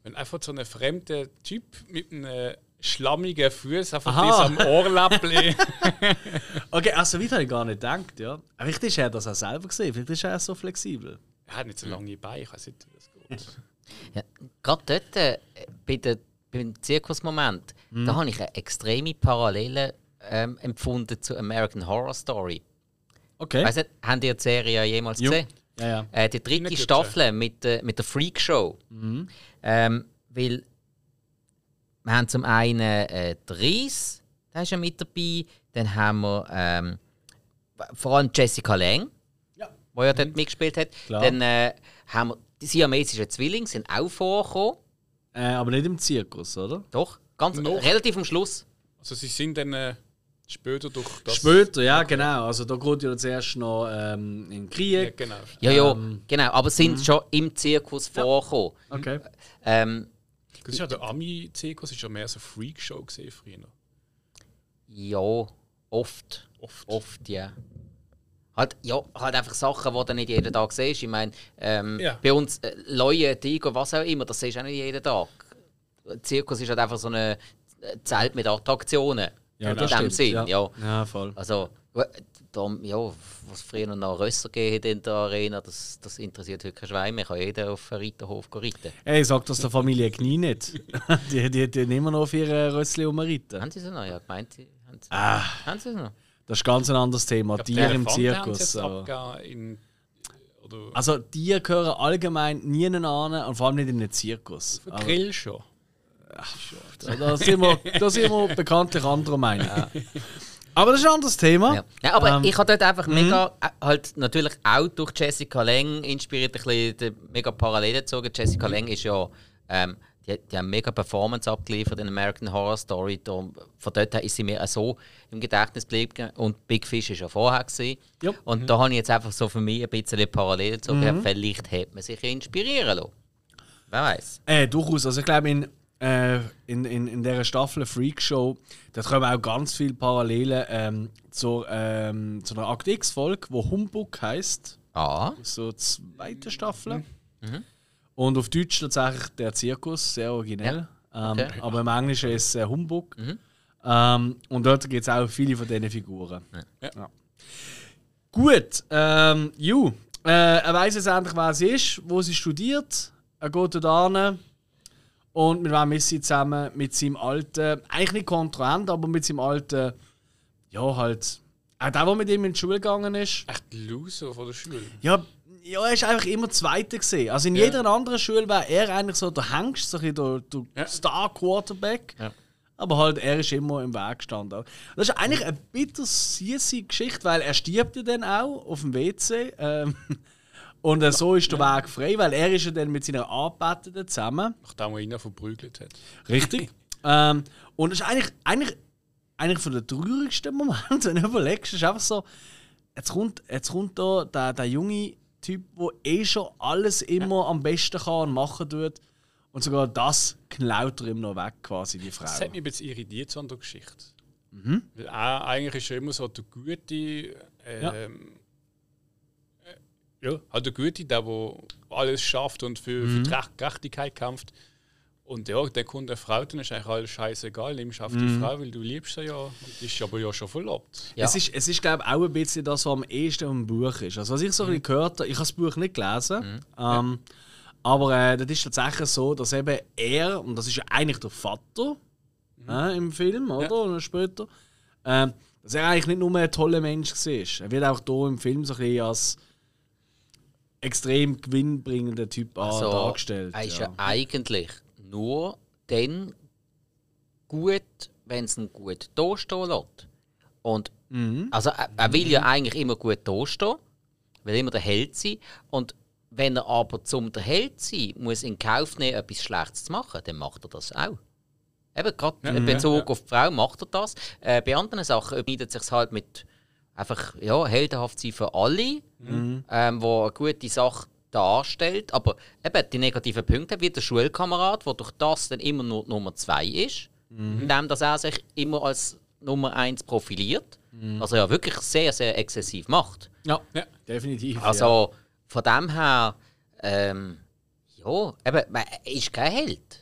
Wenn einfach so ein fremder Typ mit einem schlammigen Fuß einfach bis am Ohrläppli. Okay, also weit habe ich gar nicht gedacht, ja. Aber Vielleicht ist er das auch selber gesehen, vielleicht ist er auch so flexibel. er hat nicht so lange Beine, ich weiß nicht, wie das geht. Ja, gerade dort, äh, bei der, beim Zirkusmoment, da habe ich eine extreme Parallele ähm, empfunden zu American Horror Story. Okay. Weißt du, haben die die Serie jemals Jo. gesehen? ja, ja. Äh, die dritte Nicht Staffel mit, äh, mit der Freak Show. Ähm, weil wir haben zum einen äh, den Reese, der ist ja mit dabei. Dann haben wir ähm, vor allem Jessica Lange, Ja. die ja dort mitgespielt hat. Klar. Dann äh, haben wir die siamesischen Zwillinge, sind auch vorgekommen. Äh, aber nicht im Zirkus, oder? Doch, ganz Noch? relativ am Schluss. Also sie sind dann äh, später durch das... Später, ja, genau. Also da geht ja zuerst noch ähm, in den Ja, Krieg. genau. Ja, ja, Ähm, genau. Aber sind schon im Zirkus vorgekommen. Okay. Ähm, Das ist ja der Ami-Zirkus, ist ja mehr so Freakshow gesehen früher. ja, oft. Oft. Oft, ja. Halt, ja, halt einfach Sachen, die du nicht jeden Tag siehst. Ich meine, ähm, Ja. bei uns äh, Leute, Tiger, was auch immer, das siehst du auch nicht jeden Tag. Zirkus ist halt einfach so ein äh, Zelt mit Attraktionen. Ja, in das dem stimmt, Sinn, ja. ja. Ja, voll. Also, da, ja, was früher noch Rösser gegeben in der Arena, das, das interessiert heute kein Schwein mehr. Kann jeder auf einen Reiterhof reiten. Ey, sag das der Familie Knie nicht. die, die, die nehmen noch auf ihre Rössli umreiten. Haben sie sie noch? Ja, gemeint, sie haben sie, Ah, haben sie noch? das ist ganz ein anderes Thema. Tiere die im Zirkus. in, Also, Tiere gehören allgemein nie an und vor allem nicht in den Zirkus. für Aber, Grill schon. Da, sind wir, da sind wir bekanntlich anderer Meinung. Aber das ist ein anderes Thema. Ja. Ja, aber Ähm, ich habe dort einfach mega, äh, halt natürlich auch durch Jessica Lange inspiriert, ein bisschen mega Parallelen gezogen. Jessica Lange ist ja, ähm, die, die haben mega Performance abgeliefert in American Horror Story. Darum, von dort her ist sie mir auch so im Gedächtnis geblieben. Und Big Fish war ja vorher. Gewesen. Ja. Und da habe ich jetzt einfach so für mich ein bisschen Parallelen gezogen. Vielleicht hätte man sich inspirieren lassen. Wer weiß. Äh, durchaus. Also ich glaube, in, äh, in, in, in dieser Staffel Freak Show, da kommen auch ganz viele Parallelen ähm, zur, ähm, zu einer Akt X-Folge, die Humbug heisst. Ah, So zweite Staffel. Und auf Deutsch tatsächlich der Zirkus, sehr originell. Ähm, Okay. Aber im Englischen ist es äh, Humbug. Ähm, und dort gibt es auch viele von diesen Figuren. Ja. Ja. Gut, ähm, Ju, äh, er weiß jetzt endlich, wer sie ist, wo sie studiert. Er geht dort hin. Und mit wem ist sie zusammen? Mit seinem alten, eigentlich nicht Kontrahent, aber mit seinem alten, ja, halt, auch der, der mit ihm in die Schule gegangen ist. Echt Loser von der Schule. Ja, ja, er ist einfach immer Zweiter gesehen. Also in Ja. jeder anderen Schule wäre er eigentlich so der Hengst, so ein der, der Ja. Star Quarterback. Ja. Aber halt, er ist immer im Weg gestanden. Das ist eigentlich eine bitter süße Geschichte, weil er stirbt ja dann auch auf dem WC. Ähm, und äh, so ist der Weg frei, weil er ist ja dann mit seiner Anbetenden zusammen. Nachdem er ihn verprügelt hat. Richtig. ähm, und es ist eigentlich, eigentlich eigentlich von den traurigsten Momenten, wenn du überlegst, ist einfach so, jetzt kommt, jetzt kommt da der, der junge Typ, der eh schon alles immer am besten kann und machen tut. Und sogar das klaut er ihm noch weg, quasi, die Frau. Das hat mich ein bisschen irritiert so an der Geschichte. Mhm. Weil er, eigentlich ist er immer so der Gute, ähm, ja. ja, halt der Gute, der, der alles schafft und für, Mhm. für die Gerechtigkeit kämpft. Und ja, der kommt eine Frau, dann ist eigentlich alles scheißegal, nimmst auf Mhm. die Frau, weil du liebst sie ja und ist aber ja schon verlobt. Ja. Es ist, es ist glaube ich, auch ein bisschen das, was am ehesten im Buch ist. Also, was ich so ein bisschen gehört habe, ich habe das Buch nicht gelesen, ähm, aber äh, das ist tatsächlich so, dass eben er, und das ist ja eigentlich der Vater äh, im Film, oder? Und dann später, ähm, dass er eigentlich nicht nur ein toller Mensch war. Er wird auch hier im Film so ein bisschen als extrem gewinnbringender Typ Also, dargestellt. er ist ja. ja eigentlich nur dann gut, wenn es ihn gut dastehen lässt. Und Mhm. also er, er will ja eigentlich immer gut dastehen, will immer der Held sein. Und wenn er aber zum der Held sein muss in Kauf nehmen, etwas Schlechtes zu machen, dann macht er das auch. Eben gerade in Bezug ja. auf die Frau macht er das. Äh, bei anderen Sachen überschneidet sich halt mit einfach ja, heldenhaft sein für alle, ähm, wo eine gute Sache darstellt. Aber eben die negativen Punkte, wie der Schulkamerad, der durch das dann immer nur Nummer zwei ist, indem dass er sich immer als Nummer eins profiliert, was er ja wirklich sehr, sehr exzessiv macht. ja, Ja. definitiv. ja. Also von dem her, ähm, ja, eben, man ist kein Held.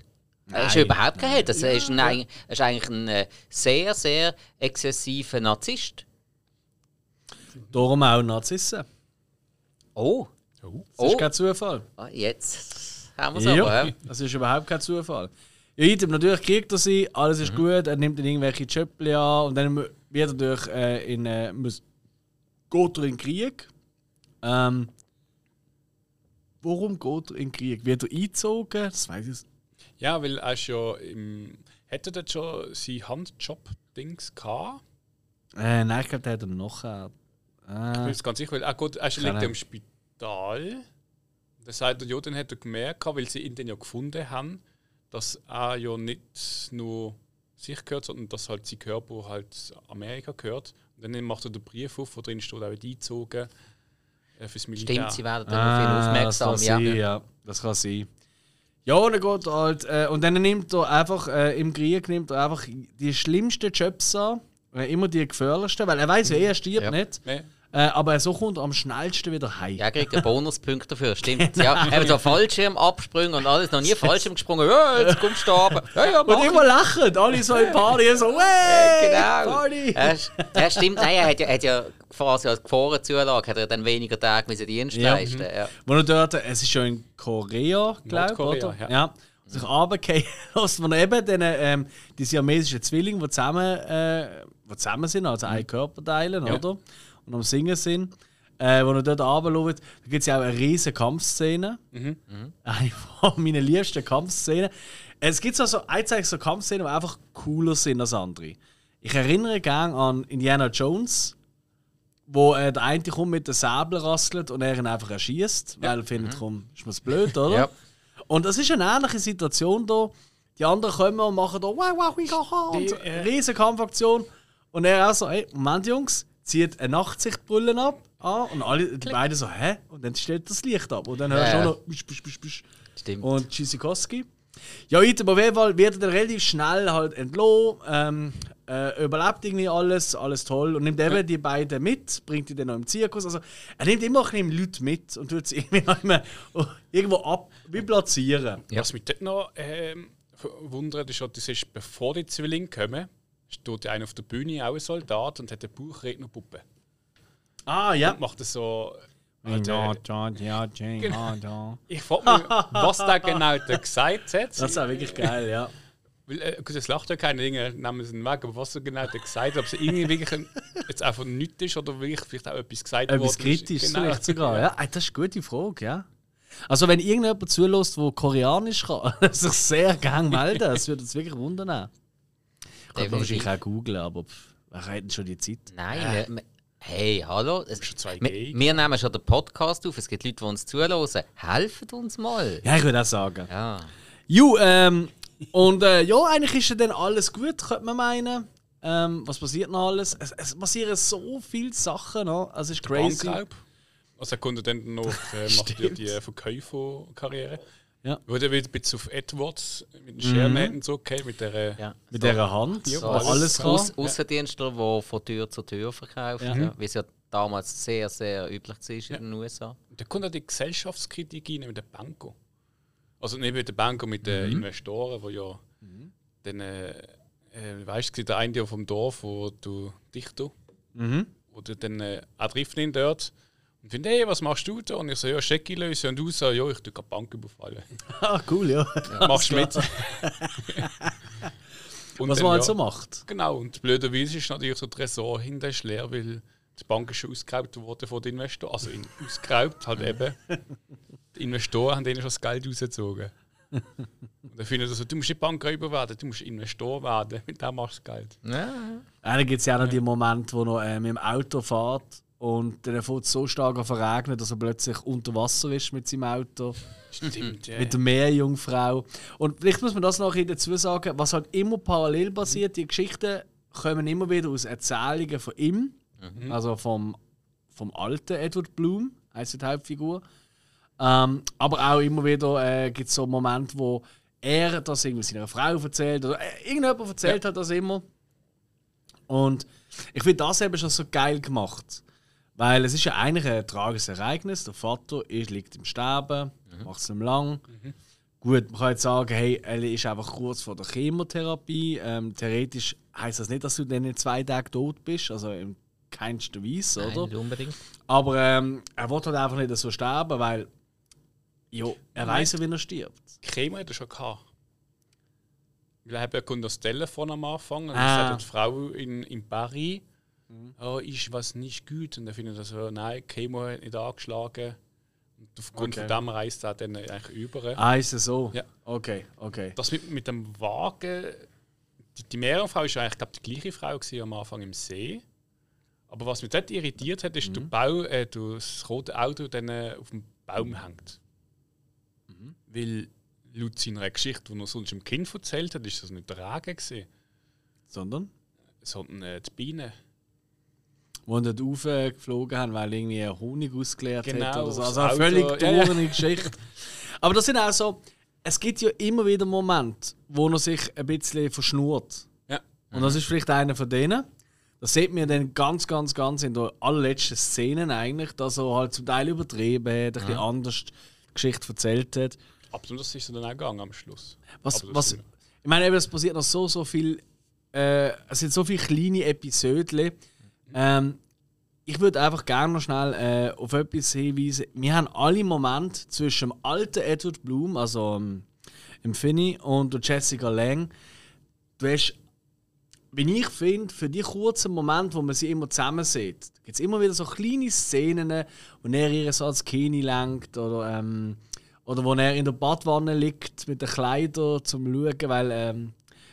Er ist überhaupt kein Held. Das ist, ein, er ist eigentlich ein äh, sehr, sehr exzessiver Narzisst. Darum auch Narzissen. Oh, Das Oh. ist kein Zufall. ah, jetzt haben wir es Ja, aber. hä? das ist überhaupt kein Zufall. Ja, Item, natürlich kriegt er sie, alles ist gut, er nimmt dann irgendwelche Schöppli an und dann wird er durch äh, in, äh, muss, geht er in den Krieg. Ähm, warum geht er in den Krieg? Wird er eingezogen? Das weiß ich Ja, weil er ist ja im. Hätte er dort schon sein Handjob-Dings gehabt? äh, Nein, ich glaube, der hat er noch. Äh, Ich bin jetzt ganz sicher, weil er, geht, er liegt ja im Spital. Da sagt er, ja, dann hat er gemerkt, weil sie ihn dann ja gefunden haben, dass er ja nicht nur sich gehört, sondern dass halt sein Körper halt Amerika gehört. Und dann macht er den Brief auf, wo drin steht, er wird eingezogen äh, fürs Militär. Stimmt, sie werden dann auf ihn das aufmerksam. kann Ja. sein, ja. Das kann sein. Ja, und dann geht er halt. Äh, und dann nimmt er einfach äh, im Krieg nimmt er einfach die schlimmsten Jobs an. Äh, immer die gefährlichsten, weil er weiß ja, er stirbt Ja. nicht. Nee. Äh, aber so kommt er am schnellsten wieder heim. Ja, er kriegt einen Bonuspunkt dafür, stimmt. Ja, eben so Fallschirm abspringen und alles, noch nie Fallschirm gesprungen. Ja, jetzt kommst du runter. Ja, ja, Und immer lachen, alle so im Party, so, hey, Genau. Party! Ja, st- ja, stimmt. Nein, er hat ja, hat ja quasi als Gefahrenzulage hat er dann weniger Tage müssen Dienst Ja. leisten. Ja. Wo er dort, es ist schon in Korea, glaube ich, oder? ja. ja. Sich runtergefallen lässt, er eben den, ähm, die siamesischen Zwillinge, die zusammen, äh, die zusammen sind, also ein Körper teilen, Ja. oder? Und am Singen sind. Äh, wo er dort runterschaut, da gibt es ja auch eine riesige Kampfszene. Eine von meinen liebsten Kampfszenen. Es gibt so, so einzig so Kampfszenen, die einfach cooler sind als andere. Ich erinnere gerne an Indiana Jones, wo äh, der eine kommt mit dem Säbel rasselt und er ihn einfach erschießt, weil er findet, komm, ist mir's blöd, oder? Ja. Und das ist eine ähnliche Situation da. Die anderen kommen und machen da wow, wow, wie und Die, so, äh, riesen Kampfaktion. Und er auch so, hey, Moment Jungs, zieht eine Nachtsichtbrille ab an und alle die beiden so, hä? Und dann stellt das Licht ab. Und dann hörst du Ja, auch noch bisch, bisch, bisch, bisch. Stimmt. Und Tschüssikowski. Ja, Item, auf jeden Fall wird er dann relativ schnell halt entlohnt, ähm, äh, überlebt irgendwie alles, alles toll und nimmt eben die beiden mit, bringt die dann noch im Zirkus. Also, er nimmt immer ein bisschen Leute mit und tut sie irgendwie noch immer irgendwo ab, wie platzieren. Ja. Was mich dort noch ähm, wundert, ist, das ist, bevor die Zwillinge kommen, steht einer auf der Bühne, auch ein Soldat, und hat eine Buchrednerpuppe. Ah, ja. Und macht das so. Ja, Halt, äh, ja, ja, ja, ja. ich frage mich, was der genau da gesagt hat. Das ist auch wirklich geil, ja. Weil, äh, es lacht ja keine Dinge, nehmen sie ihn weg, aber was er genau da gesagt hat, ob es irgendwie wirklich ein, jetzt einfach nichts ist oder wirklich vielleicht auch etwas gesagt Etwas worden ist. Kritisches Genau. vielleicht sogar, ja. Ah, Das ist eine gute Frage, ja. Also wenn irgendjemand zulässt, der Koreanisch kann, sich sehr gerne melden. Das würde uns wirklich wundern. Kann man wahrscheinlich auch googlen, aber hat denn schon die Zeit? Nein, wir, wir, hey, hallo. Es, schon zwei wir, wir nehmen schon den Podcast auf. Es gibt Leute, die uns zuhören. Helfet uns mal. Ja, ich würde auch sagen. Ja. Ju, ähm, und äh, ja, eigentlich ist ja dann alles gut, könnte man meinen. Ähm, was passiert noch alles? Es, es passieren so viele Sachen noch. Also, es ist crazy. Bankraub. Also er konnte dann noch äh, macht ja die Verkäuferkarriere. Ja. Wurde wieder ein bisschen auf Edwards mit den Schermähten so okay, mit der Ja. Mit dieser Hand, Ja, wo alles- alles Außendienstler, der von Tür zu Tür verkauft, Ja. ja. wie es ja damals sehr, sehr üblich war in den USA. Da kommt auch die Gesellschaftskritik rein mit der Banco. Also nicht mit der Banco, mit den Investoren, die ja dann, äh, äh, weißt du, der eine der vom Dorf, wo du Dichter, Mhm. wo du dann äh, auch trifft ihn dort und findet, hey, was machst du da? Und ich so, ja, Schecki lösen. Und du so, ja, ich tue die Bank überfallen. Ah, cool, ja. Machst du mit? und Was dann, man halt ja, so macht. Genau, und blöderweise ist natürlich so der Tresor hinter ist leer, weil die Bank ist schon ausgeraubt worden von den Investoren. Also ausgeraubt halt eben. Die Investoren haben denen schon das Geld rausgezogen. Und dann finden sie so, du musst nicht Bankräuber werden, du musst Investor werden, mit dem machst du das Geld. Ja. Dann gibt es ja auch noch die Momente, wo er äh, mit dem Auto fährt und dann fängt es so stark an verregnen, dass er plötzlich unter Wasser ist mit seinem Auto. Stimmt, ja. Mit der Meerjungfrau. Und vielleicht muss man das noch ein dazu sagen, was halt immer parallel passiert, die Geschichten kommen immer wieder aus Erzählungen von ihm, also vom, vom alten Edward Bloom, heisst die Hauptfigur. Ähm, aber auch immer wieder äh, gibt es so Momente, wo er das irgendwie seiner Frau erzählt oder äh, irgendjemand erzählt hat das immer. Und ich finde das eben schon so geil gemacht. Weil es ist ja eigentlich ein tragisches Ereignis. Der Vater ist, liegt im Sterben, macht es nicht mehr lang. Gut, man kann jetzt sagen, hey, er ist einfach kurz vor der Chemotherapie. Ähm, theoretisch heißt das nicht, dass du dann in zwei Tagen tot bist, also in keinster Weise, Nein, oder? nicht unbedingt. Aber ähm, er will halt einfach nicht so sterben, weil jo, er weiß ja, wie er stirbt. Chemo hat er schon gehabt. Weil er hat ja kommt das Telefon am Anfang und Ah. Mhm. dann sagt die Frau in, in Paris, oh, ist was nicht gut. Und dann findet er so, nein, Chemo hat nicht angeschlagen. Und aufgrund Okay. von dem reist er dann eigentlich über. Ah, ist es so? Ja. Okay, okay. Das mit, mit dem Wagen, die, die Meerjungfrau war eigentlich glaub, die gleiche Frau gewesen, am Anfang im See. Aber was mich dort irritiert hat, ist, Mhm. der Bau, äh, das rote Auto dann äh, auf dem Baum hängt. Mhm. Weil laut seiner Geschichte, die er sonst im Kind erzählt hat, ist das nicht der Regen gewesen, Sondern? sondern äh, die Biene. Wo dort raufgeflogen haben, weil irgendwie ein Honig ausgeleert Genau, hat oder so. Also eine völlig ja, ja. dornige Geschichte. Aber das sind auch so, es gibt ja immer wieder Momente, wo er sich ein bisschen verschnurrt. Ja. Und das ist vielleicht einer von denen. Das sieht man dann ganz, ganz, ganz in der allerletzten Szenen eigentlich, dass er halt zum Teil übertrieben hat, ein bisschen anders die Geschichte erzählt hat. Aber das ist dann auch gegangen am Schluss. Was, was, ich meine, eben, es passiert noch so, so viel. Äh, es sind so viele kleine Episoden. Ähm, ich würde einfach gerne noch schnell äh, auf etwas hinweisen. Wir haben alle Momente zwischen dem alten Edward Bloom, also ähm, im Finny, und Jessica Lang. Du hast, wie ich finde, für die kurzen Momente, wo man sie immer zusammen sieht, gibt es immer wieder so kleine Szenen, wo er ihr so als Kini lenkt oder ähm, oder wo er in der Badwanne liegt mit den Kleidern zum Schauen, weil ähm,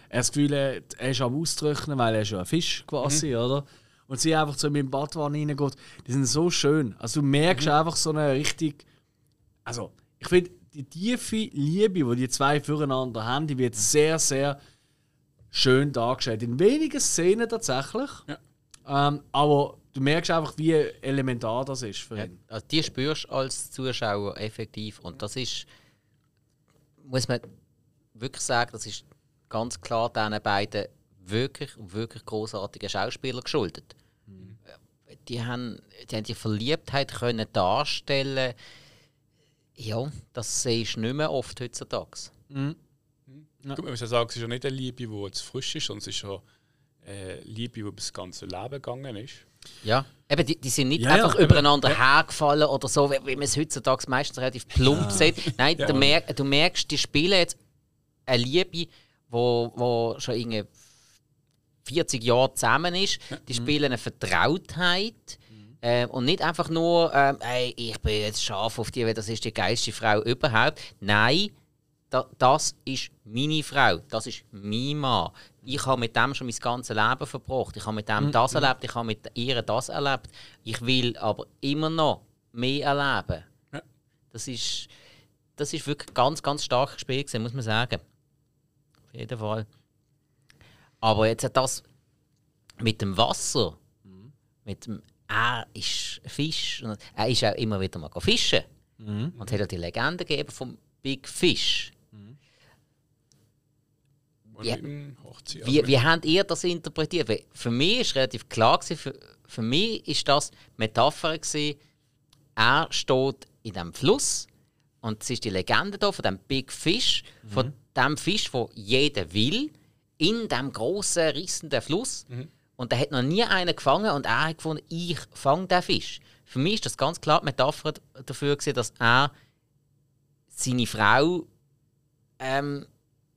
er das Gefühl hat, er ist am Austrocknen, weil er ist ja ein Fisch quasi, oder? Und sie einfach so in die Badwanne reingeht. Die sind so schön. Also du merkst einfach so eine richtig... Also, ich finde, die tiefe Liebe, die die zwei füreinander haben, die wird sehr, sehr schön dargestellt. In wenigen Szenen tatsächlich. Ähm, aber du merkst einfach, wie elementar das ist für Ja, ihn. also die spürst du als Zuschauer effektiv. Und das ist, muss man wirklich sagen, das ist ganz klar diesen beiden wirklich, wirklich großartigen Schauspielern geschuldet. Die haben, die haben die Verliebtheit können darstellen. Ja, das siehst du nicht mehr oft heutzutage. Gut, man muss ja sagen, es ist ja nicht eine Liebe, die jetzt frisch ist, sondern es ist ja eine Liebe, die über das ganze Leben gegangen ist. Ja. Eben, die, die sind nicht Ja, ja, einfach eben. übereinander hergefallen oder so, wie, wie man es heutzutage meistens relativ plump sieht. Nein, du, mer du merkst, die spielen jetzt eine Liebe, wo, wo schon irgendwie 40 Jahre zusammen ist. Die spielen eine Vertrautheit. Ähm, und nicht einfach nur, ähm, hey, ich bin jetzt scharf auf die, weil das ist die geilste Frau überhaupt. Nein, da, das ist meine Frau, das ist mein Mann. Ich habe mit dem schon mein ganzes Leben verbracht. Ich habe mit dem das erlebt, ich habe mit ihr das erlebt. Ich will aber immer noch mehr erleben. Ja. Das ist, das ist wirklich ganz, ganz stark gespielt, gewesen, muss man sagen. Auf jeden Fall. Aber jetzt hat das mit dem Wasser, mit dem, er ist Fisch, er ist auch immer wieder mal fischen. Und es hat ja die Legende gegeben vom Big Fish. Und Ja. also wie habt ihr das interpretiert? Weil für mich ist relativ klar, gewesen, für, für mich ist das Metapher gewesen, er steht in dem Fluss und es ist die Legende da von dem Big Fish, von dem Fisch, wo jeder will, in dem großen rissenden Fluss. Und da hat noch nie einer gefangen und er hat gefunden, ich fange den Fisch. Für mich ist das ganz klar die Metapher dafür gewesen, dass er seine Frau ähm,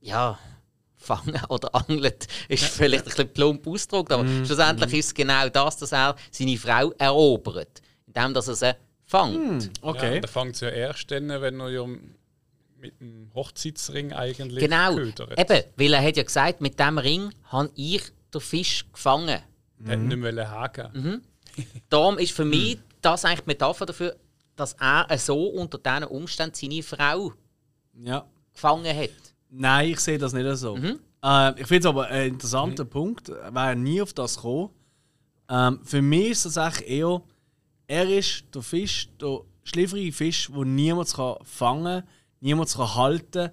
ja, fangen oder angelt, ist vielleicht ein bisschen plump ausgedrückt, aber schlussendlich ist es genau das, dass er seine Frau erobert, indem dass er sie fängt. Okay. Ja, da fängt es ja erst dann, wenn er ja mit dem Hochzeitsring eigentlich Genau, ködert. eben, weil er hat ja gesagt, mit dem Ring habe ich den Fisch gefangen. Der hat nicht mehr haken. Mhm. Darum ist für mich das eigentlich die Metapher dafür, dass er so unter diesen Umständen seine Frau Ja. Gefangen hat. Nein, ich sehe das nicht so. Mhm. Äh, ich finde es aber ein interessanter Punkt, äh, wäre nie auf das gekommen. Ähm, für mich ist das eigentlich eher, er ist der Fisch, der schläfrige Fisch, den niemand kann fangen kann, niemand kann halten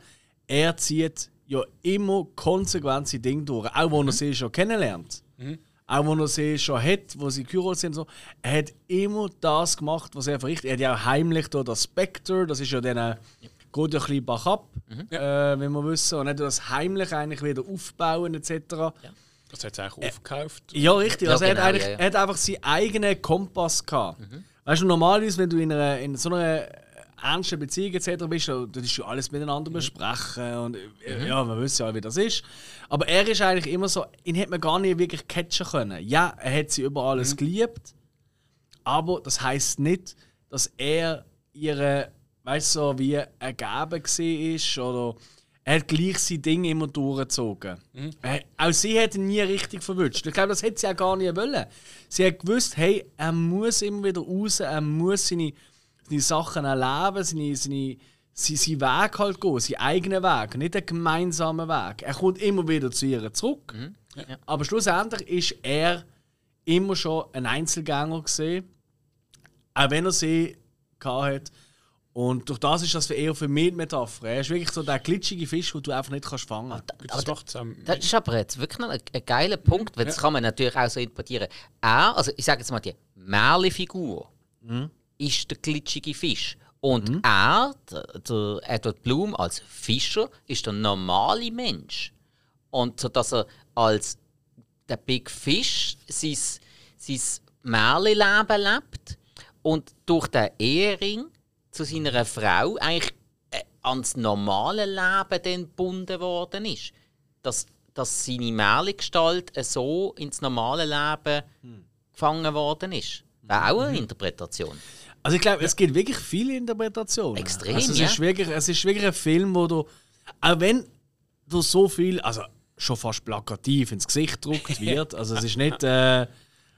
Er zieht ja immer konsequent sein Ding durch, auch Mhm. wenn er sie schon kennenlernt. Auch wenn er sie schon hat, wo sie geheiratet sind. So. Er hat immer das gemacht, was er verrichtet. Er hat ja auch heimlich da das Spectre, das ist ja dann, geht ja ein bisschen bach ab, Mhm. äh, wenn wir wissen. Und er hat das heimlich eigentlich wieder aufbauen etc. Ja, Das hat es eigentlich aufgekauft. richtig. Ja, Also er, hat genau, eigentlich, ja, Mhm. ja. er hat einfach seinen eigenen Kompass gehabt. Weißt du, normalerweise, wenn du in, einer, in so einer ernsten Beziehung etc. bist, da da ist ja alles miteinander Mhm. besprechen und äh, ja, man weiß ja, wie das ist. Aber er ist eigentlich immer so, ihn hätte man gar nicht wirklich catchen können. Ja, er hat sie über alles geliebt, aber das heißt nicht, dass er ihre, weißt du, so wie ergeben war oder er hat gleich sein Ding immer durchgezogen. Äh, auch sie hat ihn nie richtig verwünscht. Ich glaube, das hätte sie auch gar nicht wollen. Sie hat gewusst, hey, er muss immer wieder raus, er muss seine, seine Sachen erleben, seine, seine, seine, seinen Weg halt gehen, seinen eigenen Weg, nicht einen gemeinsamen Weg. Er kommt immer wieder zu ihr zurück, aber schlussendlich ist er immer schon ein Einzelgänger gesehen, auch wenn er sie hatte. Und durch das ist das für eher für mich die Metapher. Er ist wirklich so der glitschige Fisch, den du einfach nicht kannst fangen kannst. Das macht es am Das ist aber jetzt wirklich ein, ein geiler Punkt, weil das kann man natürlich auch so interpretieren. Er, also ich sage jetzt mal, die Merli-Figur ist der glitschige Fisch. Und er, der, der Edward Bloom als Fischer, ist der normale Mensch. Und so dass er als der Big Fish sein, sein Merli-Leben lebt und durch den Ehering zu seiner Frau eigentlich äh, ans normale Leben dann gebunden worden ist. Dass, dass seine Merli-Gestalt äh, so ins normale Leben gefangen worden ist. Wäre auch eine Interpretation. Also ich glaube, es gibt wirklich viele Interpretationen. Extrem, also es ja. Ist wirklich, es ist wirklich ein Film, wo du, auch wenn du so viel, also schon fast plakativ ins Gesicht gedruckt wird, also es ist nicht, äh,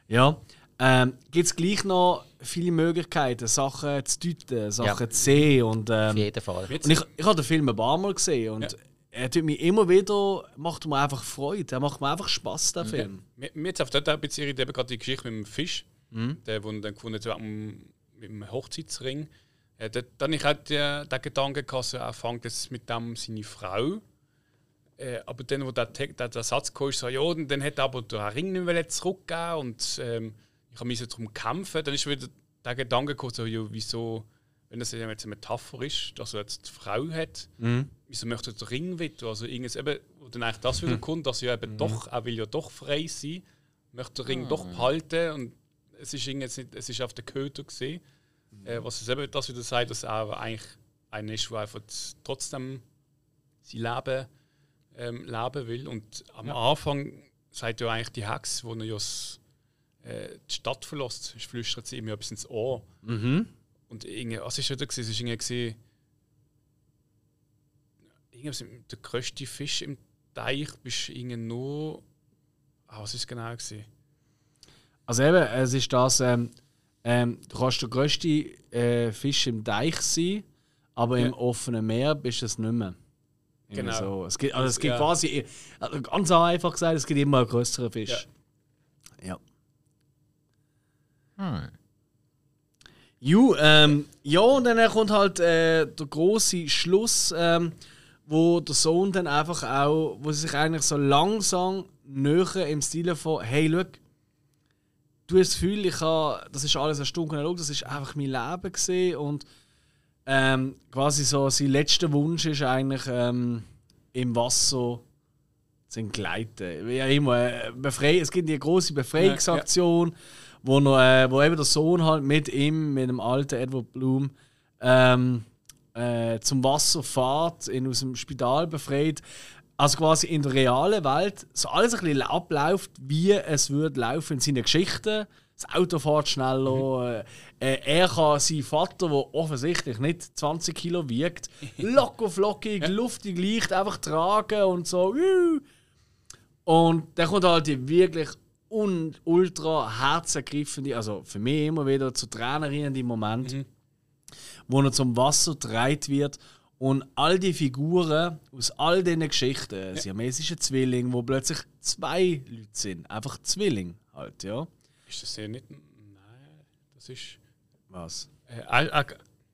ja, ähm, gibt es gleich noch viele Möglichkeiten, Sachen zu deuten, Sachen Ja. zu sehen und Auf ähm, jeden Fall. Und ich, ich habe den Film ein paar Mal gesehen und Ja. er tut mir immer wieder, macht mir einfach Freude, er macht mir einfach Spaß der Film. Mir, mir jetzt auf dort ein bisschen irritiert, eben gerade die Geschichte mit dem Fisch, Mhm. der, wo er dann gefunden hat, mit dem Hochzeitsring. Äh, dort, dann ich halt den, den Gedanken gehabt, so, er fängt jetzt mit dem seine Frau. Äh, aber dann, wo der, der, der Satz kam, ist so, ja, und dann hat er aber den Ring nicht mehr zurückgeben und ähm, ich habe mich darum kämpfen. Dann ist wieder der Gedanke gekommen, so, ja, wieso, wenn das jetzt eine Metapher ist, dass er jetzt die Frau hat, wieso möchte er den Ring wieder? Also irgendwas, eben, wo dann eigentlich das wieder kommt, dass er eben doch, er will ja doch frei sein, möchte den Ring doch behalten und es ist jetzt nicht, es ist auf der Köter gesehen, äh, was es eben das wieder sagt, dass er aber eigentlich einer ist, der einfach trotzdem sein Leben ähm, leben will. Und am Anfang sagt ja eigentlich die Hex, wo er ja s- äh, die Stadt verlässt, flüstert sie ihm ja etwas ins Ohr. Und irgendwie, was wieder gewesen? Es irgendwie irgendwas mit der größte Fisch im Teich bist irgendwie nur. Ah, was ist es genau gewesen? Also eben, es ist das, ähm, ähm, du kannst der grösste äh, Fisch im Teich sein, aber Ja. im offenen Meer bist du es nicht mehr. Irgendwie Genau. So. Es gibt, also es gibt Ja. quasi, also ganz einfach gesagt, es gibt immer einen größeren Fisch. Ja. Hm. Ju, ähm, ja, und dann kommt halt äh, der große Schluss, ähm, wo der Sohn dann einfach auch, wo sie sich eigentlich so langsam näher im Stil von, hey, schau, du hast das Gefühl, ich habe, das ist alles lang, das ist einfach mein Leben gesehen und ähm, quasi so sein letzter Wunsch ist eigentlich ähm, im Wasser zu entgleiten. Wie immer, äh, befrei es gibt die große Befreiungsaktion, wo, noch, äh, wo eben der Sohn halt mit ihm, mit dem alten Edward Bloom, ähm, äh, zum Wasser fährt, ihn aus dem Spital befreit. Also quasi in der realen Welt so alles ein bisschen abläuft, wie es würde laufen in seinen Geschichten. Das Auto fährt schneller. Äh, er kann seinen Vater, der offensichtlich nicht 20 Kilo wiegt, locker flockig, luftig leicht einfach tragen und so. Und dann kommt halt die wirklich un ultra herzergreifende, also für mich immer wieder zu Tränen riechende Moment, wo er zum Wasser gedreht wird und all die Figuren aus all diesen Geschichten, ja. siamesische Zwilling, wo plötzlich zwei Leute sind, einfach Zwilling halt, ja. Ist das ja nicht. Nein, das ist. Was? Äh, äh,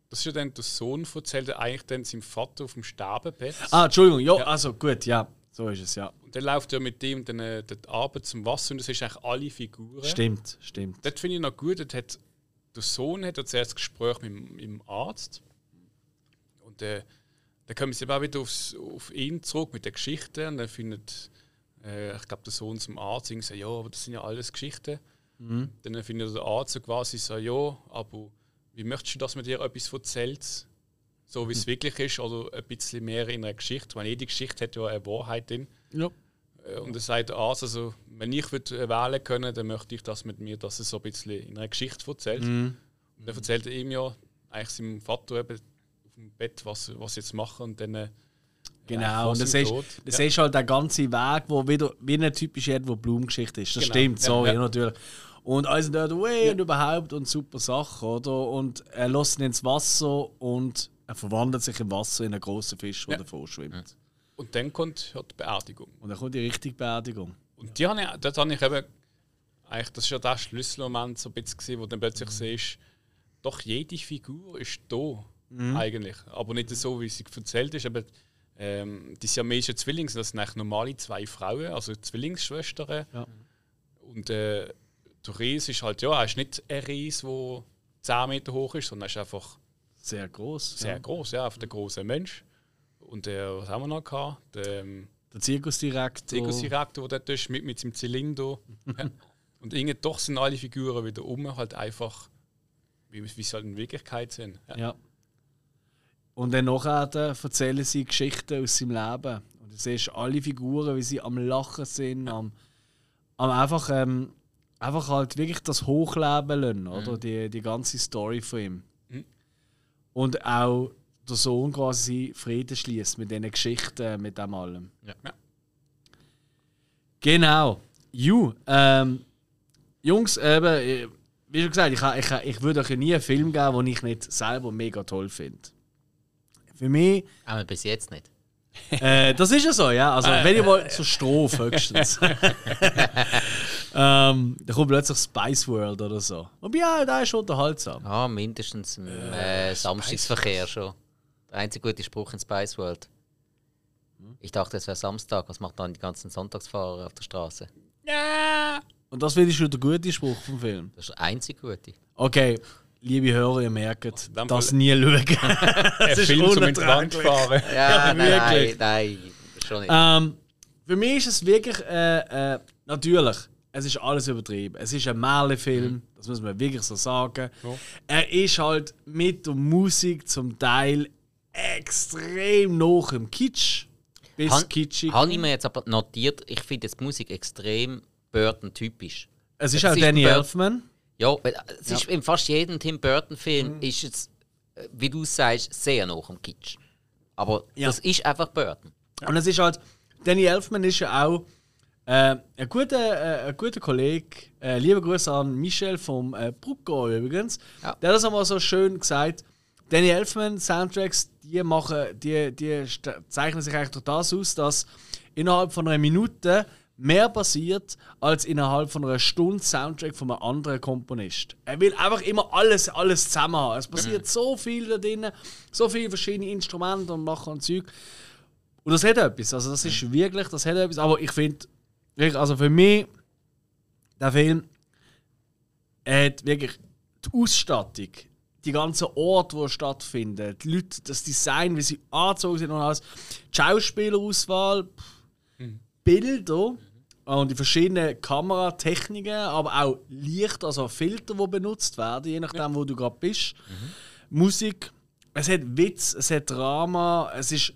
das ist ja dann der Sohn erzählt, der eigentlich dann seinem Vater auf dem Sterbebett. Ah, Entschuldigung, ja, Ja. also gut, ja, so ist es, ja. Und dann läuft er mit dem dann äh, dort Abend zum Wasser und das ist eigentlich alle Figuren. Stimmt, stimmt. Das finde ich noch gut. Dort hat, der Sohn hat ja zuerst Gespräch mit, dem- mit dem Arzt. Und äh, dann kommen sie auch wieder aufs, auf ihn zurück mit der Geschichte. Und dann findet, äh, ich glaube, der Sohn zum Arzt und sagt, ja, aber das sind ja alles Geschichten. Dann findet der Arzt so quasi so, ja, aber wie möchtest du, dass man dir etwas erzählt? So wie es wirklich ist, oder ein bisschen mehr in einer Geschichte. Weil jede Geschichte hat ja eine Wahrheit drin. Ja. Äh, Und er sagt also, wenn ich würde wählen können, dann möchte ich das mit mir, dass er so ein bisschen in einer Geschichte erzählt. Mhm. Und dann erzählt er ihm ja, eigentlich seinem Vater eben auf dem Bett, was, was jetzt machen und dann. äh, Genau, ja, und das ist, das ja. ist halt der ganze Weg, wo wieder wie eine typische Edward Bloom-Geschichte ist. Das Genau, stimmt, ja, sorry, ja. natürlich. Und also dort, way und überhaupt und super Sache, oder? Und er lässt ihn ins Wasser und er verwandelt sich im Wasser in einen großen Fisch, der Ja. davor schwimmt. Und dann kommt ja die Beerdigung. Und dann kommt die richtige Beerdigung. Und die habe ich, dort habe ich eben, eigentlich, das ist ja der Schlüsselmoment, so ein bisschen, gewesen, wo du dann plötzlich Mhm. siehst, doch jede Figur ist da, eigentlich. Aber nicht so, wie sie erzählt ist. Aber, ähm, die siamesischen Zwillinge, das sind eigentlich normale zwei Frauen, also Zwillingsschwestern. Ja. Und äh, der Ries ist halt, ja, er ist nicht ein Ries, der 10 Meter hoch ist, sondern er ist einfach Sehr groß. sehr ja. groß, ja, einfach der große Mensch. Und der, was haben wir noch gehabt? Der, ähm, Der Zirkusdirektor. Zirkusdirektor, der dort ist, mit, mit seinem Zylinder. Ja. Und irgendwie doch sind alle Figuren wieder um, halt einfach, wie, wie sie halt in Wirklichkeit sind. Ja. Ja. Und dann nachher erzählen sie Geschichten aus seinem Leben. Und du siehst alle Figuren, wie sie am Lachen sind, am, am einfach, ähm, einfach halt wirklich das Hochleben lassen, oder? Die, die ganze Story von ihm. Und auch der Sohn quasi Frieden schließt mit diesen Geschichten, mit dem allem. Ja. Ja. Genau. Ju, ähm, Jungs, eben, äh, wie schon gesagt, ich, ich, ich würde euch nie einen Film geben, den ich nicht selber mega toll finde. Für mich, Aber bis jetzt nicht. äh, das ist ja so, ja. Also, wenn ich mal zur Strophe höchstens. ähm, da kommt plötzlich Spice World oder so. Wobei, ja, der ist unterhaltsam. Ah, mindestens im äh, Samstagsverkehr schon. Der einzige gute Spruch in Spice World. Ich dachte, es wäre Samstag. Was macht dann die ganzen Sonntagsfahrer auf der Straße? Und das finde ich schon der gute Spruch vom Film. Das ist der einzige gute. Okay, liebe Hörer, ihr merkt, dem das nie schauen. Ein ist Film zum Wand fahren. Ja, nein, wirklich. nein, nein, schon nicht. Ähm, für mich ist es wirklich, äh, äh, natürlich, es ist alles übertrieben. Es ist ein Märchenfilm, das muss man wirklich so sagen. Ja. Er ist halt mit der Musik zum Teil extrem noch im Kitsch. Bis Han- kitschig. Habe ich mir jetzt aber notiert, ich finde jetzt die Musik extrem Burton-typisch. es ist es auch ist Danny Elfman. Ja, weil es ist in fast jedem Tim Burton-Film ist es, äh, wie du sagst, sehr noch am Kitsch. Aber Ja. das ist einfach Burton. Und es ist halt, Danny Elfman ist ja auch äh, ein, guter, äh, ein guter Kollege. Äh, liebe Grüße an Michel vom äh, Brucko übrigens. Ja. Der hat das einmal so schön gesagt. Danny Elfman Soundtracks, die machen, die, die zeichnen sich eigentlich durch das aus, dass innerhalb von einer Minute mehr passiert als innerhalb von einer Stunde Soundtrack von einem anderen Komponist. Er will einfach immer alles, alles zusammen haben. Es passiert so viel da drin, so viele verschiedene Instrumente und machen und Zeug. Und das hat etwas. Also das ist wirklich, das hat etwas. Aber ich finde, also für mich, der Film, hat wirklich die Ausstattung, die ganzen Orte, wo er stattfindet, die Leute, das Design, wie sie angezogen sind und alles, die Schauspielerauswahl, Bilder und die verschiedenen Kameratechniken, aber auch Licht, also Filter, die benutzt werden, je nachdem, wo du gerade bist. Musik, es hat Witz, es hat Drama, es ist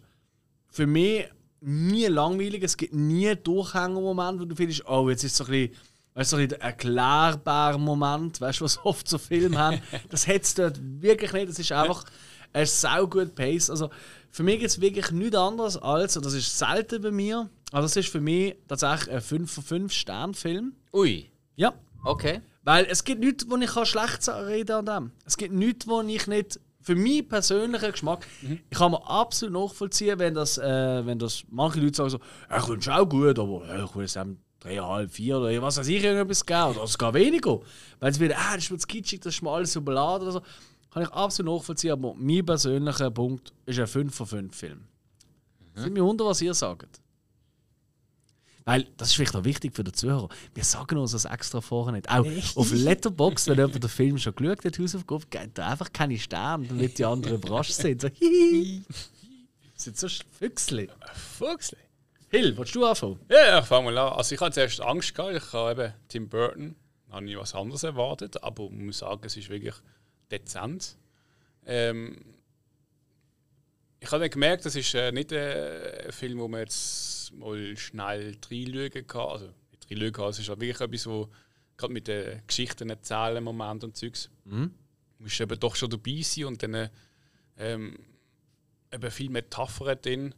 für mich nie langweilig, es gibt nie Durchhängermomente, wo du findest, oh, jetzt ist so ein bisschen weißt so ein bisschen der erklärbare Moment, weißt du, was oft so Filme haben. Das hat es dort wirklich nicht. Das ist einfach ein saugut Pace. Also für mich gibt es wirklich nichts anderes als, und das ist selten bei mir, also das ist für mich tatsächlich ein 5 von 5 Stern Film. Ui, Ja. okay. Weil es gibt nichts, wo ich kann schlecht reden an dem. Es gibt nichts, wo ich nicht. Für meinen persönlichen Geschmack, ich kann mir absolut nachvollziehen, wenn das, äh, wenn das manche Leute sagen so, ich finde es auch gut, aber ja, ich will es einem dreieinhalb, vier oder was weiß ich, irgendetwas geben oder sogar weniger. Weil es wieder, ah, das ist mir zu kitschig, das ist mir alles überladen oder so. Kann ich absolut nachvollziehen, aber mein persönlicher Punkt ist ein 5 von 5 Film. Mhm. Ich mich wunder, was ihr sagt. Weil, das ist vielleicht auch wichtig für den Zuhörer, wir sagen uns das extra vorher nicht. Auch auf Letterboxd, wenn jemand den Film schon geschaut hat, Hausaufgabe, gibt einfach keine Sterne, damit die anderen überrascht sind. So, hihi. Sind so Füchsli. Fuchsli. Hill, willst du anfangen? Ja, ja, ich fange mal an. Also ich hatte zuerst Angst gehabt. Ich habe eben Tim Burton, habe ich was anderes erwartet, aber ich muss sagen, es ist wirklich dezent. Ähm, ich habe dann gemerkt, das ist äh, nicht äh, ein Film, wo man jetzt mal schnell reinschauen kann. Also reinschauen kann, es ist halt wirklich etwas, wo gerade mit den Geschichten erzählen, Moment und Zeugs, Mhm. du musst eben doch schon dabei sein und dann ähm, eben viel Metaphern drin.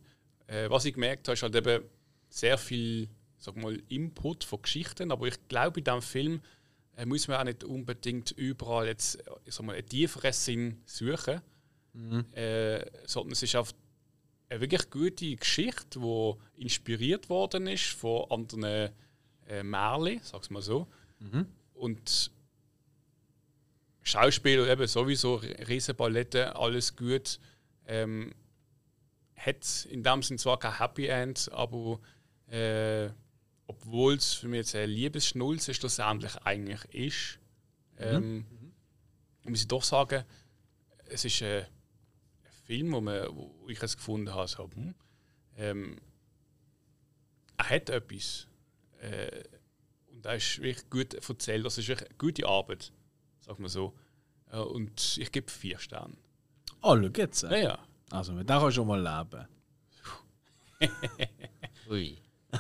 Äh, was ich gemerkt habe, ist halt eben sehr viel sag mal, Input von Geschichten, aber ich glaube, in diesem Film äh, muss man auch nicht unbedingt überall jetzt äh, ich sag mal, einen tieferen Sinn suchen, äh, sondern es ist einfach eine wirklich gute Geschichte, die inspiriert worden ist von anderen äh, Märchen, sag's mal so. Und Schauspieler eben sowieso, Riesenballette, alles gut. Ähm, hat in dem Sinne zwar kein Happy End, aber äh, obwohl es für mich jetzt ein Liebesschnulze schlussendlich eigentlich ist, ähm, muss ich doch sagen, es ist äh, ein Film, wo, man, wo ich es gefunden habe, so, hm, ähm, er hat etwas. Äh, und er ist wirklich gut erzählt. Das ist wirklich gute Arbeit, sagen wir so. Äh, und ich gebe vier Sterne. Oh, schau jetzt. Ja, ja. Also, mit dem kannst du schon mal leben. Ui.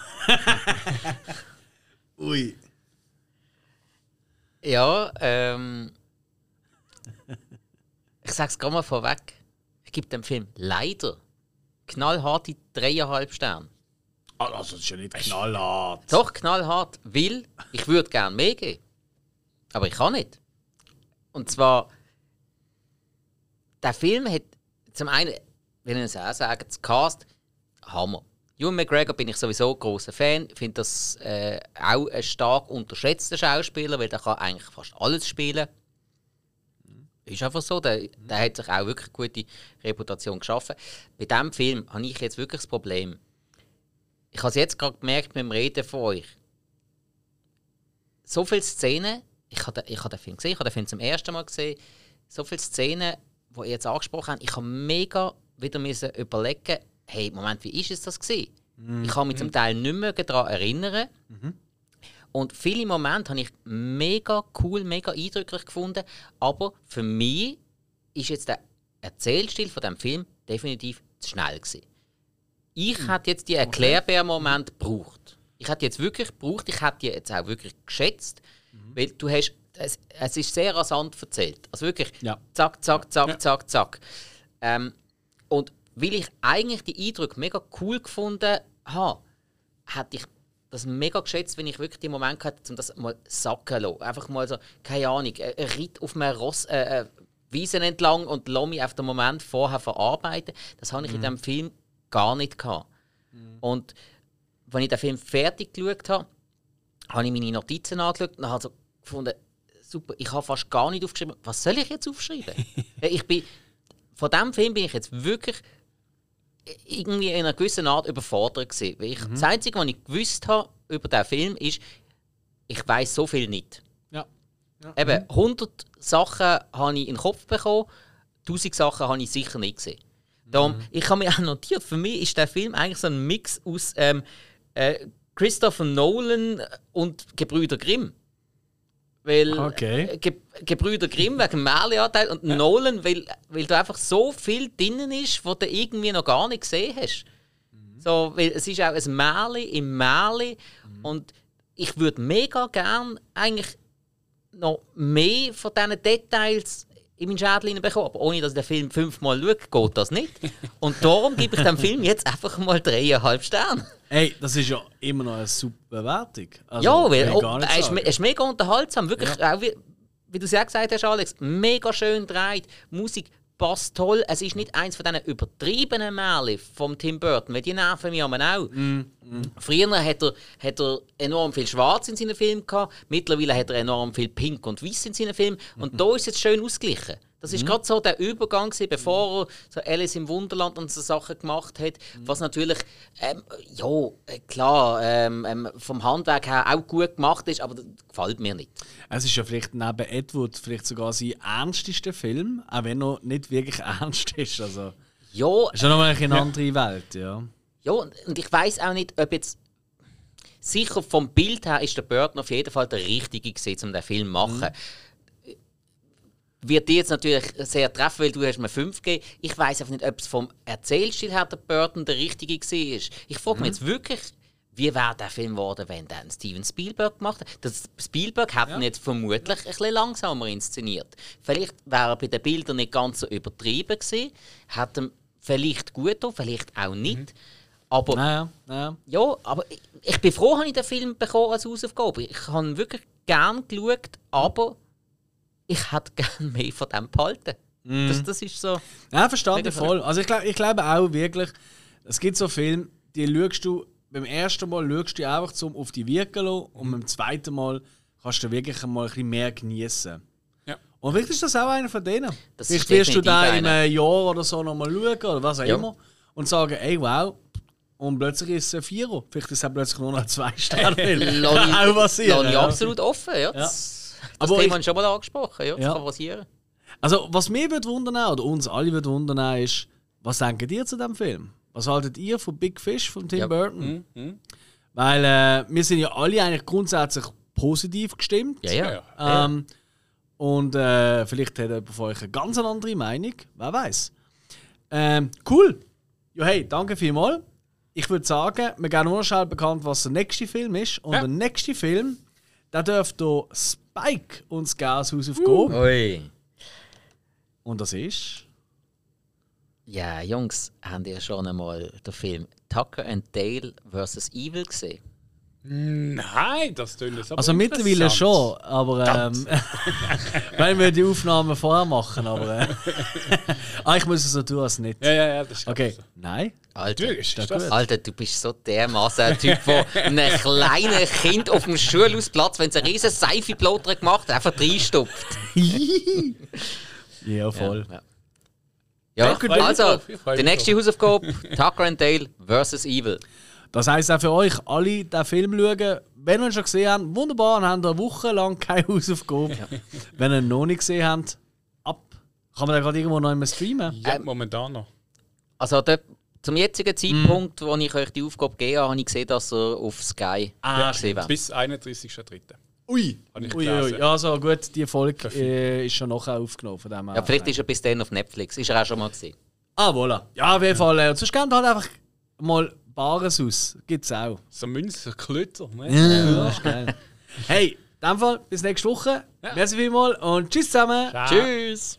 Ui. Ja, ähm. Ich sag's gerade mal vorweg. Gebe dem Film leider knallharte dreieinhalb Sterne. Ah, Also, das ist ja nicht knallhart. Doch, knallhart, weil ich würde gerne mehr geben. Aber ich kann nicht. Und zwar, der Film hat zum einen, will ich es auch sagen, das Cast, Hammer. Ewan McGregor bin ich sowieso ein grosser Fan. Ich finde das äh, auch ein stark unterschätzter Schauspieler, weil kann eigentlich fast alles spielen. Ist einfach so. Der, der hat sich auch wirklich gute Reputation geschaffen. Bei diesem Film habe ich jetzt wirklich das Problem. Ich habe es jetzt gerade gemerkt mit dem Reden von euch. So viele Szenen, ich habe, den- ich habe den Film gesehen, ich habe den Film zum ersten Mal gesehen. So viele Szenen, die ihr jetzt angesprochen habt, ich habe mega wieder müssen überlegen, hey, Moment, wie ist es das gewesen? Ich kann mich zum Teil nicht mehr daran erinnern. Und viele Momente habe ich mega cool, mega eindrücklich gefunden. Aber für mich ist jetzt der Erzählstil von dem Film definitiv zu schnell gewesen. Ich hätte jetzt die erklärbaren Moment gebraucht. Ich hätte jetzt wirklich gebraucht, ich hätte die jetzt auch wirklich geschätzt, weil du hast, es, es ist sehr rasant erzählt. Also wirklich, Ja. zack, zack, zack, zack, zack. Ähm, und weil ich eigentlich die Eindrücke mega cool gefunden habe, hätte ich das mega geschätzt, wenn ich wirklich den Moment hatte, um das mal sacken zu lassen. Einfach mal so, keine Ahnung, ein Ritt auf einem Ross, äh, äh, Wiesen entlang und lasse mich auf den Moment vorher verarbeiten. Das habe ich in diesem Film gar nicht gehabt. Und als ich den Film fertig geschaut habe, habe ich meine Notizen angeschaut und habe so gefunden, super, ich habe fast gar nicht aufgeschrieben. Was soll ich jetzt aufschreiben? Ich bin, von diesem Film bin ich jetzt wirklich irgendwie in einer gewissen Art überfordert gewesen. Weil ich, Das Einzige, was ich gewusst habe über diesen Film, ist, ich weiß so viel nicht. Ja. Eben, 100 Sachen habe ich in den Kopf bekommen, 1000 Sachen habe ich sicher nicht gesehen. Darum, ich habe mir auch notiert, für mich ist der Film eigentlich so ein Mix aus ähm, äh, Christopher Nolan und Gebrüder Grimm. Weil Okay. äh, Ge Gebrüder Grimm wegen Märchenanteil und Nolan, weil, weil da einfach so viel drinnen ist, was du irgendwie noch gar nicht gesehen hast. So, weil es ist auch ein Märchen im Märchen und ich würde mega gern eigentlich noch mehr von diesen Details in meinen Schädel hineinbekommen. Aber ohne dass ich den Film fünfmal schaue, geht das nicht. Und darum gebe ich dem Film jetzt einfach mal dreieinhalb Sterne. Ey, das ist ja immer noch eine super Bewertung. Also, ja, weil nicht er, ist, ist mega unterhaltsam. Wirklich, auch wie, wie du es ja gesagt hast, Alex, mega schön dreht. Musik passt toll. Es ist nicht eins von diesen übertriebenen Märchen vom Tim Burton, weil die nerven mich aber auch. Mm, Früher hat er, hat er enorm viel Schwarz in seinen Filmen gehabt, mittlerweile hat er enorm viel Pink und Weiß in seinen Filmen und Mhm. da ist es jetzt schön ausgeglichen. Das ist gerade so der Übergang, gewesen, bevor er so Alice im Wunderland und so Sachen gemacht hat, Mhm. was natürlich, ähm, ja, äh, klar, ähm, ähm, vom Handwerk her auch gut gemacht ist, aber das gefällt mir nicht. Es ist ja vielleicht neben Edward vielleicht sogar sein ernstester Film, auch wenn er nicht wirklich ernst ist. Also, Ja, ist ja nochmal eine andere Welt, ja. Ja, und ich weiß auch nicht, ob jetzt. Sicher vom Bild her ist der Burton auf jeden Fall der Richtige gewesen, um den Film zu machen. Wird dir jetzt natürlich sehr treffen, weil du hast mir 5 gegeben. Ich weiß einfach nicht, ob es vom Erzählstil her der Burton der Richtige war. Ich frage mich jetzt wirklich, wie wäre der Film geworden, wenn dann Steven Spielberg gemacht hätte? Das Spielberg hat ihn jetzt vermutlich ein bisschen langsamer inszeniert. Vielleicht wäre er bei den Bildern nicht ganz so übertrieben gewesen, hat ihm vielleicht gut getan, vielleicht auch nicht. Aber Naja, naja. ja, aber ich, ich bin froh, dass ich den Film bekommen als Hausaufgabe. Ich habe ihn wirklich gern geschaut, aber ich hätte gern mehr von dem behalten. Das, das ist so. Ja, ich voll. Also ich, glaub, ich glaube auch wirklich, es gibt so Filme, die schaust du, beim ersten Mal schaust du einfach zum auf die wirken lassen und beim zweiten Mal kannst du wirklich mal ein bisschen mehr genießen. Ja. Und vielleicht ist das auch einer von denen. Das vielleicht ist wirst du da in einem Jahr oder so nochmal schauen oder was auch Ja. immer und sagen, ey wow, und plötzlich ist es ein Vierer. Vielleicht ist es plötzlich nur noch. Lass Kann auch ich, passieren. lass ich ja. absolut offen. Ja. Das, das Aber Thema ich- habe ich schon mal angesprochen. Ja, das Ja. kann passieren. Also, was mich würde wundern, oder uns alle würde wundern, ist, was denkt ihr zu dem Film? Was haltet ihr von Big Fish von Tim Ja. Burton? Weil äh, wir sind ja alle eigentlich grundsätzlich positiv gestimmt. Ja, ja. Ähm, und äh, vielleicht hat jemand von euch eine ganz andere Meinung. Wer weiß. Ähm, cool. Ja, hey, danke vielmals. Ich würde sagen, wir geben nur noch schnell bekannt, was der nächste Film ist. Und Ja. der nächste Film, der dürfte Spike uns geben als Hausaufgabe. Ui. Und das ist. Ja, Jungs, habt ihr schon einmal den Film Tucker and Dale vs. Evil gesehen? Nein, das tönt jetzt aber Also mittlerweile schon, aber ähm, weil wir die Aufnahmen vorher machen, aber äh, ah, ich muss es so tun als nicht. Ja, ja, ja, das ist Okay, so. nein. Alter, Du, ist das gut? Alter, du bist so dermaßen ein Typ, der einem kleinen Kind auf dem Schulhausplatz, wenn es eine riesen Seifenblotter gemacht hat, einfach reinstopft. Ja, voll. Ja, ja. Mich also, die nächste Hausaufgabe: Tucker and Dale vs. Evil. Das heisst auch für euch alle den Film schauen. Wenn ihr ihn schon gesehen habt, wunderbar, dann habt ihr eine Woche lang keine Hausaufgabe. Wenn ihr ihn noch nicht gesehen habt, ab. Kann man den gerade irgendwo noch immer streamen? Ja, Ähm, momentan noch. Also, dort, zum jetzigen Zeitpunkt, wo ich euch die Aufgabe gegeben habe, habe ich gesehen, dass er auf Sky Ah, gesehen wird. Bis 31.3. Ui. Ui, ui, ja, also gut, die Folge äh, ist schon nachher aufgenommen. Von dem Ja, vielleicht ist er bis dann auf Netflix. Ist er auch schon mal gesehen. Ah, voilà. Ja, auf jeden Fall. Äh, sonst gebt halt einfach mal Bares aus. Gibt's auch. So Münze, Klötter. Ne? Ja, das ist geil. Hey, in dem Fall, bis nächste Woche. Merci vielmals und tschüss zusammen. Ciao. Tschüss!